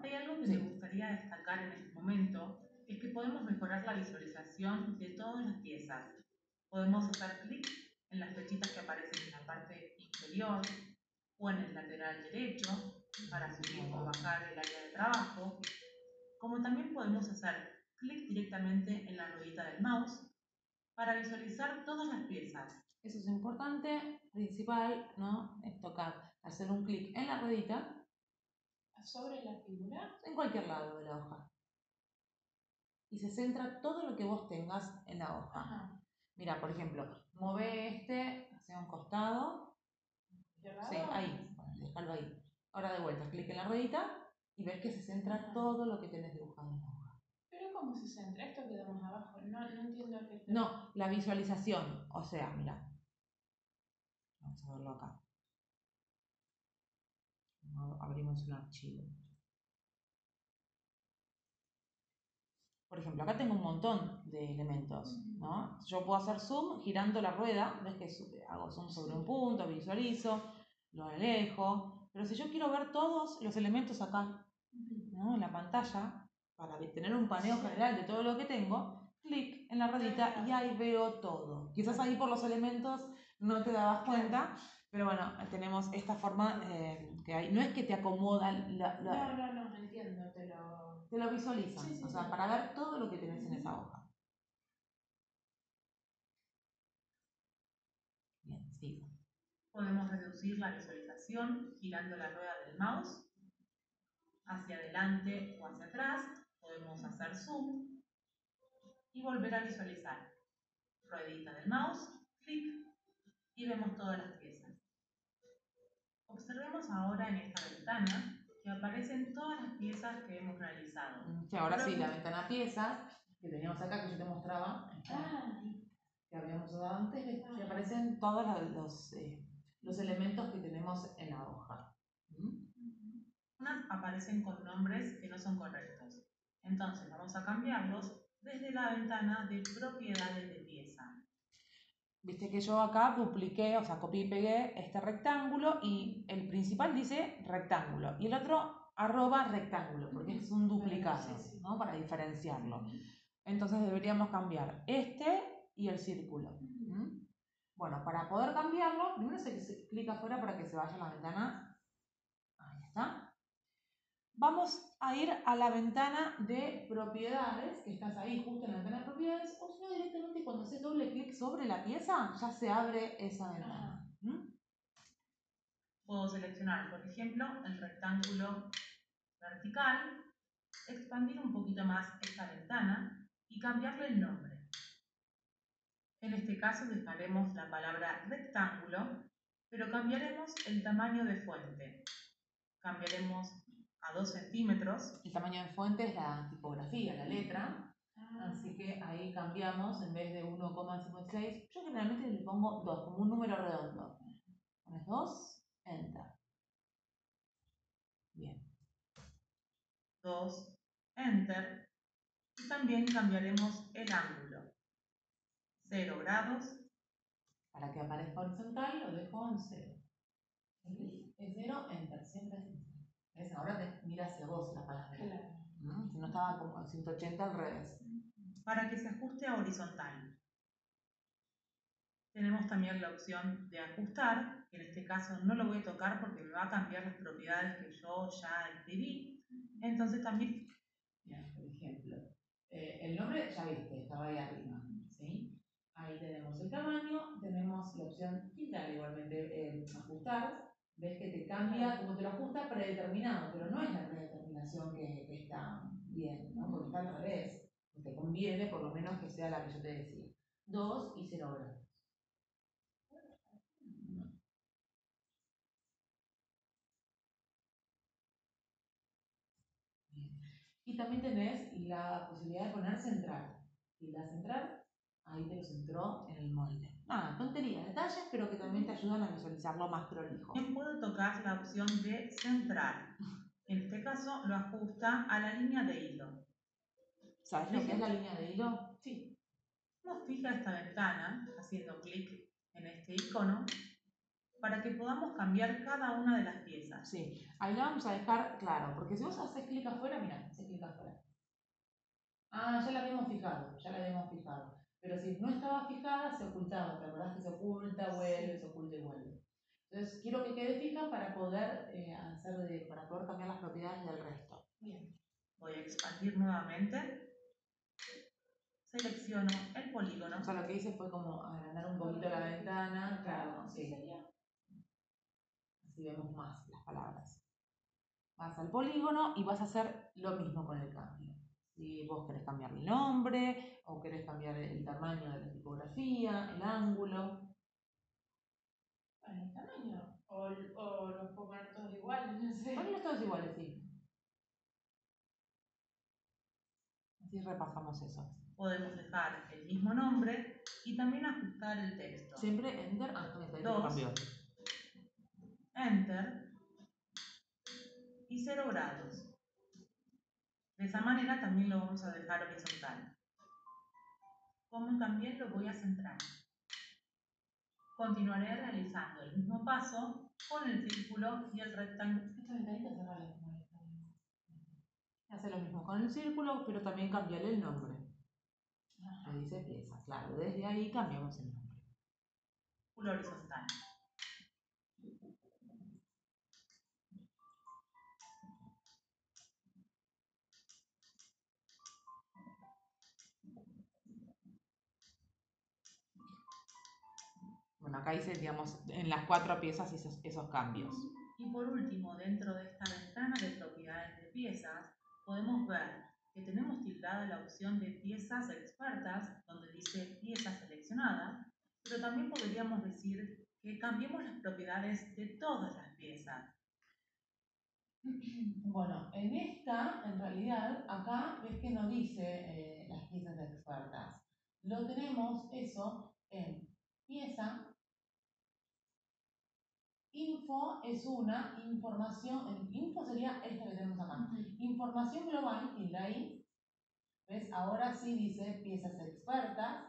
Speaker 3: Hay algo que
Speaker 1: Sí.
Speaker 3: me gustaría destacar en este momento, es que podemos mejorar la visualización de todas las piezas. Podemos hacer clic en las flechitas que aparecen en la parte inferior o en el lateral derecho para subir o bajar el área de trabajo, como también podemos hacer clic directamente en la ruedita del mouse para visualizar todas las piezas.
Speaker 1: Eso es importante, principal, ¿no? Es tocar, hacer un clic en la ruedita,
Speaker 2: Sobre la figura.
Speaker 1: en cualquier lado de la hoja. Y se centra todo lo que vos tengas en la hoja.
Speaker 2: Ajá.
Speaker 1: Mira, por ejemplo, mueve este hacia un costado. Sí, ahí, déjalo ahí. Ahora de vuelta, clic en la ruedita y ves que se centra todo lo que tenés dibujado en la hoja.
Speaker 2: Pero ¿cómo se centra? Esto queda más abajo. No, no entiendo qué.
Speaker 1: No, la visualización, o sea, mira. Vamos a verlo acá. Abrimos un archivo. por ejemplo, acá tengo un montón de elementos, ¿no? Yo puedo hacer zoom girando la rueda, ves que hago zoom sobre un punto, visualizo, lo alejo, pero si yo quiero ver todos los elementos acá, ¿no? En la pantalla, para tener un paneo general de todo lo que tengo, clic en la ruedita y ahí veo todo. Quizás ahí por los elementos no te dabas cuenta, pero bueno, tenemos esta forma eh, que hay. No es que te acomoda la- la-
Speaker 2: No, no, no, entiendo, te lo...
Speaker 1: te lo visualizan,
Speaker 2: Sí, sí,
Speaker 1: o sea,
Speaker 2: sí.
Speaker 1: para ver todo lo que tenés en esa hoja. Bien, sigo.
Speaker 3: Podemos reducir la visualización girando la rueda del mouse hacia adelante o hacia atrás. Podemos hacer zoom y volver a visualizar. Ruedita del mouse, clic y vemos todas las piezas. Observemos ahora en esta ventana que aparecen todas las piezas que hemos realizado.
Speaker 1: Sí, ahora sí, la ventana piezas que teníamos acá que yo te mostraba,
Speaker 2: Ah,
Speaker 1: que habíamos usado antes, que aparecen todos los, los, eh, los elementos que tenemos en la hoja. ¿Mm?
Speaker 3: Unas aparecen con nombres que no son correctos. Entonces vamos a cambiarlos desde la ventana de propiedades de pieza.
Speaker 1: Viste que yo acá dupliqué, o sea, copié y pegué este rectángulo y el principal dice rectángulo y el otro arroba rectángulo, porque es un duplicado. ¿no? Para diferenciarlo. Entonces deberíamos cambiar este y el círculo. ¿Mm? Bueno, para poder cambiarlo, primero se, se clica afuera para que se vaya a la ventana. Ahí está. Vamos a ir a la ventana de propiedades, que estás ahí justo en la ventana de propiedades, o si no directamente cuando haces doble clic sobre la pieza, ya se abre esa ventana. ¿Mm?
Speaker 3: Puedo seleccionar, por ejemplo, el rectángulo vertical, expandir un poquito más esta ventana y cambiarle el nombre. En este caso dejaremos la palabra rectángulo, pero cambiaremos el tamaño de fuente. Cambiaremos a 2 centímetros
Speaker 1: El tamaño de fuente es la tipografía, la letra,
Speaker 2: ah,
Speaker 1: así que ahí cambiamos en vez de 1,56, yo generalmente le pongo 2, como un número redondo. Pones 2, enter. Bien.
Speaker 3: 2, enter, y también cambiaremos el ángulo. 0 grados,
Speaker 1: Para que aparezca horizontal lo dejo en 0. Es 0, enter, siempre es. ¿Ves? Ahora te mira hacia vos la palabra.
Speaker 2: claro.
Speaker 1: ¿no? Si no estaba como en 180 al revés.
Speaker 3: para que se ajuste a horizontal. Tenemos también la opción de ajustar, que en este caso no lo voy a tocar porque me va a cambiar las propiedades que yo ya escribí. Entonces también
Speaker 1: Bien, por ejemplo, eh, el nombre ya viste, estaba ahí arriba. ¿sí? Ahí tenemos el tamaño, tenemos la opción filtrar igualmente, eh, ajustar. Ves que te cambia, como te lo ajusta, predeterminado, pero no es la predeterminación que, que está bien, ¿no? porque está al revés. Te conviene por lo menos que sea la que yo te decía. 2 y 0 grados. Bien. Y también tenés la posibilidad de poner centrar. Y la centrar, ahí te lo centró en el molde. Nada, tonterías, detalles, pero que también te ayudan a visualizarlo más prolijo.
Speaker 3: puedo tocar la opción de centrar. En este caso lo ajusta a la línea de hilo.
Speaker 1: ¿Sabes lo que es la línea de hilo?
Speaker 3: Sí. Nos fija esta ventana haciendo clic en este icono para que podamos cambiar cada una de las piezas.
Speaker 1: Sí, ahí la vamos a dejar claro, porque si vos haces clic afuera, mira, haces clic afuera. Ah, ya la habíamos fijado, ya la habíamos fijado. Pero si no estaba fijada, se ocultaba. ¿Te acordás que se oculta, vuelve, se oculta y vuelve? Entonces, quiero que quede fija para poder, eh, hacer de, para poder cambiar las propiedades del resto.
Speaker 2: Bien.
Speaker 3: Voy a expandir nuevamente. Selecciono el polígono.
Speaker 1: O sea, lo que hice fue como agrandar un poquito la ventana, claro, sí.
Speaker 2: Sería.
Speaker 1: Así vemos más las palabras. Vas al polígono y vas a hacer lo mismo con el cambio. Si vos querés cambiar el nombre o querés cambiar el tamaño de la tipografía, el ángulo.
Speaker 2: El tamaño. O, o los puedo poner todos iguales, no sé.
Speaker 1: Ponlos todos iguales, sí. Así repasamos eso.
Speaker 3: Podemos dejar el mismo nombre y también ajustar el texto.
Speaker 1: Siempre enter. Ah, bien,
Speaker 3: Dos. Enter y 0 grados. De esa manera también lo vamos a dejar horizontal. Como también lo voy a centrar. Continuaré realizando el mismo paso con el círculo y el rectángulo.
Speaker 2: Esta ventanita cerrala.
Speaker 1: Hace lo mismo con el círculo, pero también cambiarle el nombre. Me dice pieza, claro. Desde ahí cambiamos el nombre.
Speaker 3: círculo horizontal.
Speaker 1: Bueno, acá hice, digamos, en las cuatro piezas esos, esos cambios.
Speaker 3: Y por último, dentro de esta ventana de propiedades de piezas, podemos ver que tenemos tildada la opción de piezas expertas, donde dice pieza seleccionada, pero también podríamos decir que cambiemos las propiedades de todas las piezas.
Speaker 1: Bueno, en esta, en realidad, acá ves que no dice eh, las piezas expertas. Lo tenemos eso en pieza. Info es una información, info sería esta que tenemos acá. Información global, tilde ahí. ¿Ves? Ahora sí dice piezas expertas,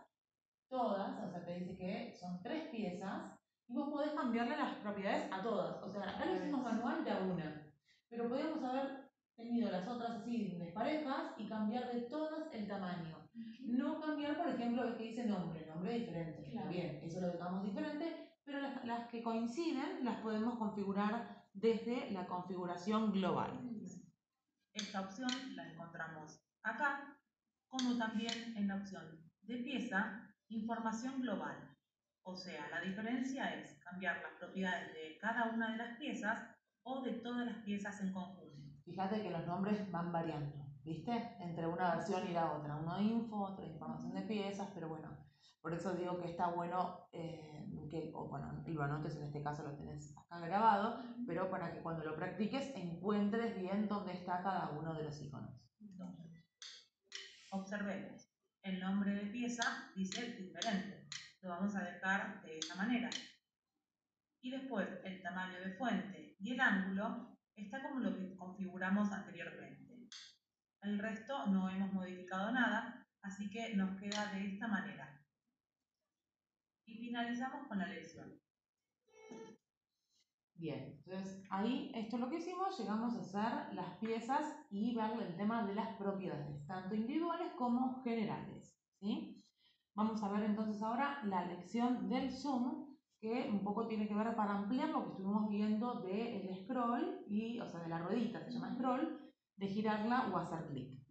Speaker 1: todas, o sea, te dice que son tres piezas, y vos podés cambiarle las propiedades a todas. O sea, acá lo hicimos manual de a una. Pero podríamos haber tenido las otras así desparejas y cambiar de todas el tamaño. No cambiar, por ejemplo, el que dice nombre, nombre diferente.
Speaker 2: Claro.
Speaker 1: Bien, eso lo dejamos diferente, pero las, las que coinciden las podemos configurar desde la configuración global.
Speaker 3: Esta opción la encontramos acá, como también en la opción de pieza, información global. O sea, la diferencia es cambiar las propiedades de cada una de las piezas o de todas las piezas en conjunto.
Speaker 1: Fíjate que los nombres van variando, ¿viste? Entre una versión y la otra. Uno info, otra información de piezas, pero bueno, por eso digo que está bueno eh, que, o bueno, lo anotes en este caso lo tenés acá grabado, pero para que cuando lo practiques encuentres bien dónde está cada uno de los iconos.
Speaker 3: Observemos, el nombre de pieza dice diferente. Lo vamos a dejar de esta manera. Y después el tamaño de fuente y el ángulo está como lo que configuramos anteriormente. El resto no hemos modificado nada, así que nos queda de esta manera. Y finalizamos con la lección.
Speaker 1: Bien, entonces ahí esto es lo que hicimos, llegamos a hacer las piezas y ver el tema de las propiedades, tanto individuales como generales. ¿sí? Vamos a ver entonces ahora la lección del zoom, que un poco tiene que ver para ampliar lo que estuvimos viendo del scroll, y, o sea, de la ruedita, se llama scroll, de girarla o hacer clic.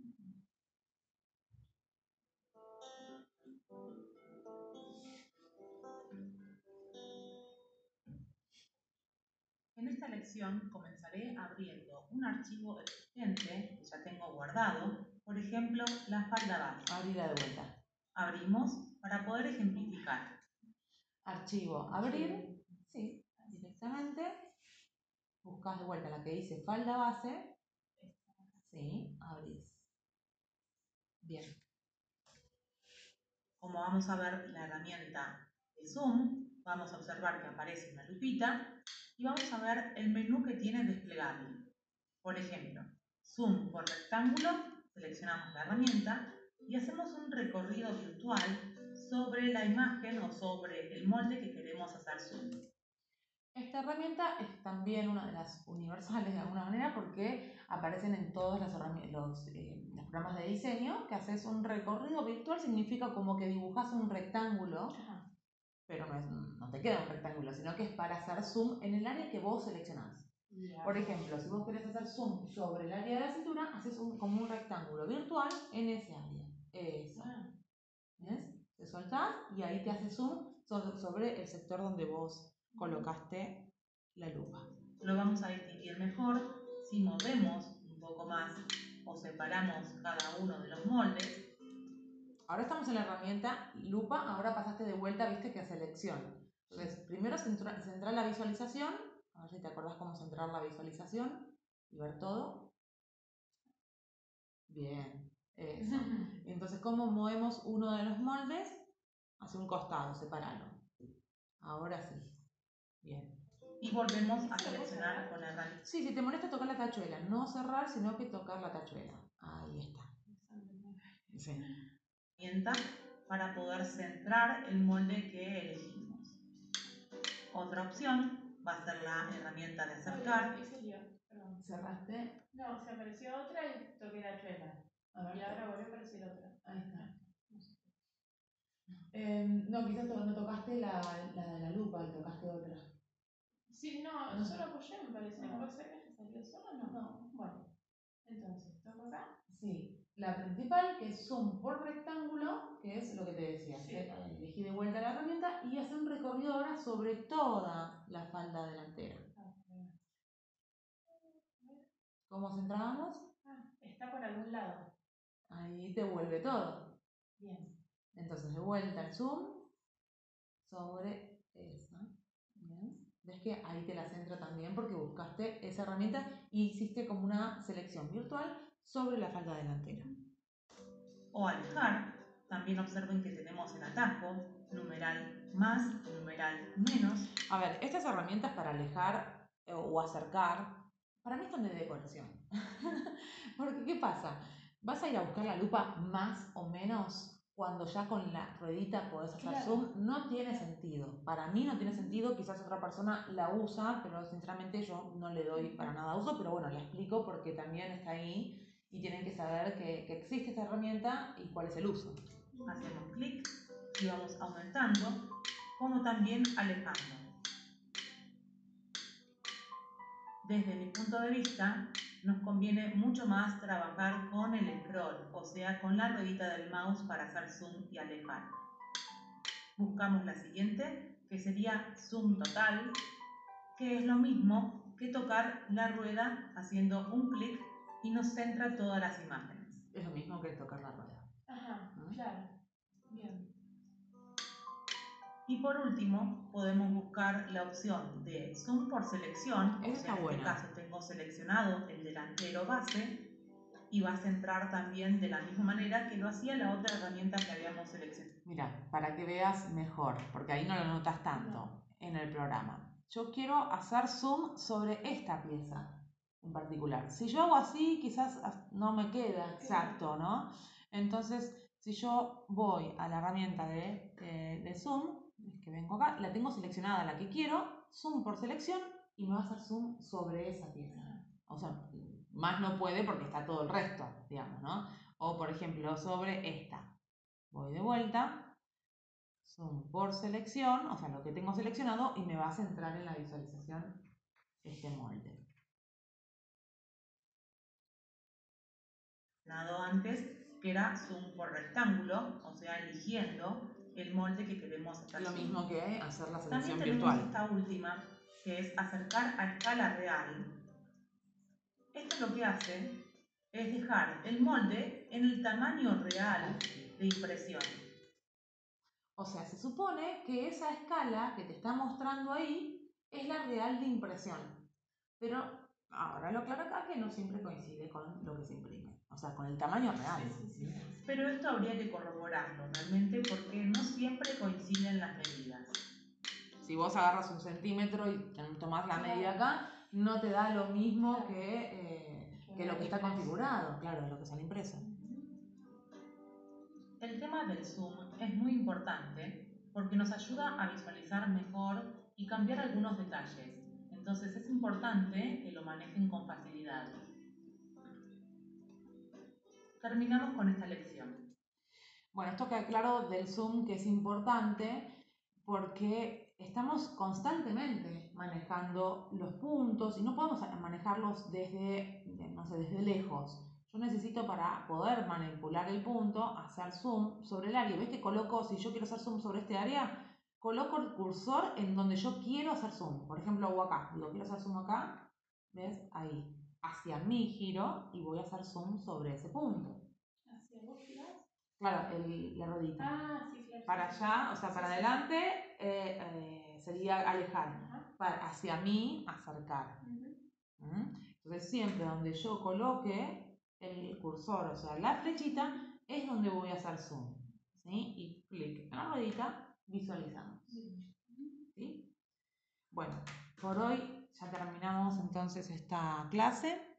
Speaker 3: En esta lección comenzaré abriendo un archivo existente que ya tengo guardado, por ejemplo, la falda base.
Speaker 1: Abrirla de vuelta.
Speaker 3: Abrimos para poder ejemplificar.
Speaker 1: Archivo, abrir, sí, directamente. Buscas de vuelta la que dice falda base. Sí, abrís. Bien.
Speaker 3: Como vamos a ver la herramienta de Zoom, vamos a observar que aparece una lupita y vamos a ver el menú que tiene desplegable. Por ejemplo, Zoom por rectángulo, seleccionamos la herramienta y hacemos un recorrido virtual sobre la imagen o sobre el molde que queremos hacer zoom.
Speaker 1: Esta herramienta es también una de las universales de alguna manera porque aparecen en todos los, eh, los programas de diseño que haces un recorrido virtual, significa como que dibujas un rectángulo,
Speaker 2: Ajá.
Speaker 1: Pero no, es, no te queda un rectángulo, sino que es para hacer zoom en el área que vos seleccionás.
Speaker 2: Ya.
Speaker 1: Por ejemplo, si vos querés hacer zoom sobre el área de la cintura, haces un, como un rectángulo virtual en ese área. Eso.
Speaker 2: Ah,
Speaker 1: ¿Ves? Te soltás y ahí te hace zoom so- sobre el sector donde vos colocaste la lupa.
Speaker 3: Lo vamos a distinguir mejor si movemos un poco más o separamos cada uno de los moldes.
Speaker 1: Ahora estamos en la herramienta lupa, ahora pasaste de vuelta, viste que a selección. Entonces, primero centra- centrar la visualización, a ver si te acordás cómo centrar la visualización y ver todo. Bien, eso. Entonces, ¿cómo movemos uno de los moldes? Hacia un costado, separalo. Ahora sí. Bien.
Speaker 3: y volvemos a seleccionar con la herramienta.
Speaker 1: Sí, si te molesta tocar la tachuela, no cerrar, sino que tocar la tachuela. Ahí está. Sí.
Speaker 3: Para poder centrar el molde que elegimos. Otra opción va a ser la herramienta de acercar.
Speaker 2: Perdón.
Speaker 1: ¿Cerraste?
Speaker 2: No, se apareció otra y toqué la tachuela.
Speaker 1: A ver,
Speaker 2: Y ahora volvió a aparecer otra.
Speaker 1: Ahí está. Eh, no, quizás no tocaste la, la de la lupa y tocaste otra.
Speaker 2: Sí, no,
Speaker 1: No.
Speaker 2: yo lo apoyé, me parece.
Speaker 1: No.
Speaker 2: ¿Puede ser que haya salido sola o no?
Speaker 1: No.
Speaker 2: Bueno, entonces, ¿toco acá?
Speaker 1: Sí, la principal que es zoom por rectángulo, que es lo que te decía.
Speaker 2: Sí.
Speaker 1: Elegí de vuelta la herramienta y hacer un recorrido ahora sobre toda la falda delantera. ¿Cómo centrábamos?
Speaker 2: Ah, está por algún lado.
Speaker 1: Ahí te vuelve todo.
Speaker 2: Bien.
Speaker 1: Entonces, de vuelta el zoom sobre esa. Bien. ¿Ves que ahí te la centra también porque buscaste esa herramienta y hiciste como una selección virtual sobre la falda delantera?
Speaker 3: O alejar, también observen que tenemos el atajo, numeral más, numeral menos.
Speaker 1: A ver, estas herramientas para alejar eh, o acercar, para mí están de decoración. Porque, ¿qué pasa? Vas a ir a buscar la lupa más o menos cuando ya con la ruedita podés hacer
Speaker 2: Claro.
Speaker 1: zoom. No tiene sentido. Para mí no tiene sentido, quizás otra persona la usa, pero sinceramente yo no le doy para nada uso, pero bueno, la explico porque también está ahí y tienen que saber que, que existe esta herramienta y cuál es el uso.
Speaker 3: Hacemos clic y vamos aumentando, como también alejando. Desde mi punto de vista, nos conviene mucho más trabajar con el scroll, o sea, con la ruedita del mouse para hacer zoom y alejar. Buscamos la siguiente, que sería zoom total, que es lo mismo que tocar la rueda haciendo un clic y nos centra todas las imágenes.
Speaker 1: Es lo mismo que tocar la rueda.
Speaker 2: Ajá,
Speaker 1: ¿Mm?
Speaker 2: claro. Bien.
Speaker 3: Y por último, podemos buscar la opción de zoom por selección. o
Speaker 1: Esa
Speaker 3: sea,
Speaker 1: está
Speaker 3: en este caso tengo seleccionado el delantero base y va a centrar también de la misma manera que lo hacía la otra herramienta que habíamos seleccionado.
Speaker 1: Mira, para que veas mejor, porque ahí no lo notas tanto en el programa. Yo quiero hacer zoom sobre esta pieza en particular. Si yo hago así, quizás no me queda exacto, ¿no? Entonces, si yo voy a la herramienta de, eh, de zoom, es que vengo acá, la tengo seleccionada la que quiero, zoom por selección, y me va a hacer zoom sobre esa pieza. O sea, más no puede porque está todo el resto, digamos, ¿no? O por ejemplo, sobre esta. Voy de vuelta, zoom por selección, o sea, lo que tengo seleccionado, y me va a centrar en la visualización este molde.
Speaker 3: Nado antes que era zoom por rectángulo, o sea, eligiendo el molde que queremos hacer.
Speaker 1: Lo
Speaker 3: zoom.
Speaker 1: mismo que hacer la
Speaker 3: También
Speaker 1: selección
Speaker 3: tenemos
Speaker 1: virtual.
Speaker 3: esta última, que es acercar a escala real. Esto lo que hace es dejar el molde en el tamaño real de impresión.
Speaker 1: O sea, se supone que esa escala que te está mostrando ahí es la real de impresión. Pero ahora lo aclaro acá que no siempre coincide con lo que se imprime. O sea, con el tamaño real.
Speaker 3: Pero esto habría que corroborarlo realmente porque no siempre coinciden las medidas.
Speaker 1: Si vos agarras un centímetro y tomás la medida acá, no te da lo mismo que, eh,
Speaker 2: Que
Speaker 1: lo que está configurado, claro, lo que sale impreso.
Speaker 3: El tema del zoom es muy importante porque nos ayuda a visualizar mejor y cambiar algunos detalles. Entonces es importante que lo manejen con facilidad. Terminamos con esta lección.
Speaker 1: Bueno, esto queda claro del Zoom que es importante porque estamos constantemente manejando los puntos y no podemos manejarlos desde, de- no sé, desde lejos. Yo necesito para poder manipular el punto, hacer zoom sobre el área. ¿Ves que coloco, si yo quiero hacer zoom sobre este área, coloco el cursor en donde yo quiero hacer zoom? Por ejemplo, hago acá. Digo, quiero hacer zoom acá. ¿Ves? Ahí. Hacia mi giro y voy a hacer zoom sobre ese punto.
Speaker 2: ¿Hacia vos girás?
Speaker 1: Claro, el- la rodita.
Speaker 2: Ah, sí, claro.
Speaker 1: Para allá, o sea, para
Speaker 2: Sí,
Speaker 1: adelante eh, eh, sería alejar.
Speaker 2: Ajá.
Speaker 1: Para, hacia mí, acercar. ¿Mm? Entonces, siempre donde yo coloque el cursor, o sea, la flechita, es donde voy a hacer zoom. ¿sí? Y clic en la ruedita, visualizamos. ¿sí? Bueno, por hoy ya terminamos entonces esta clase.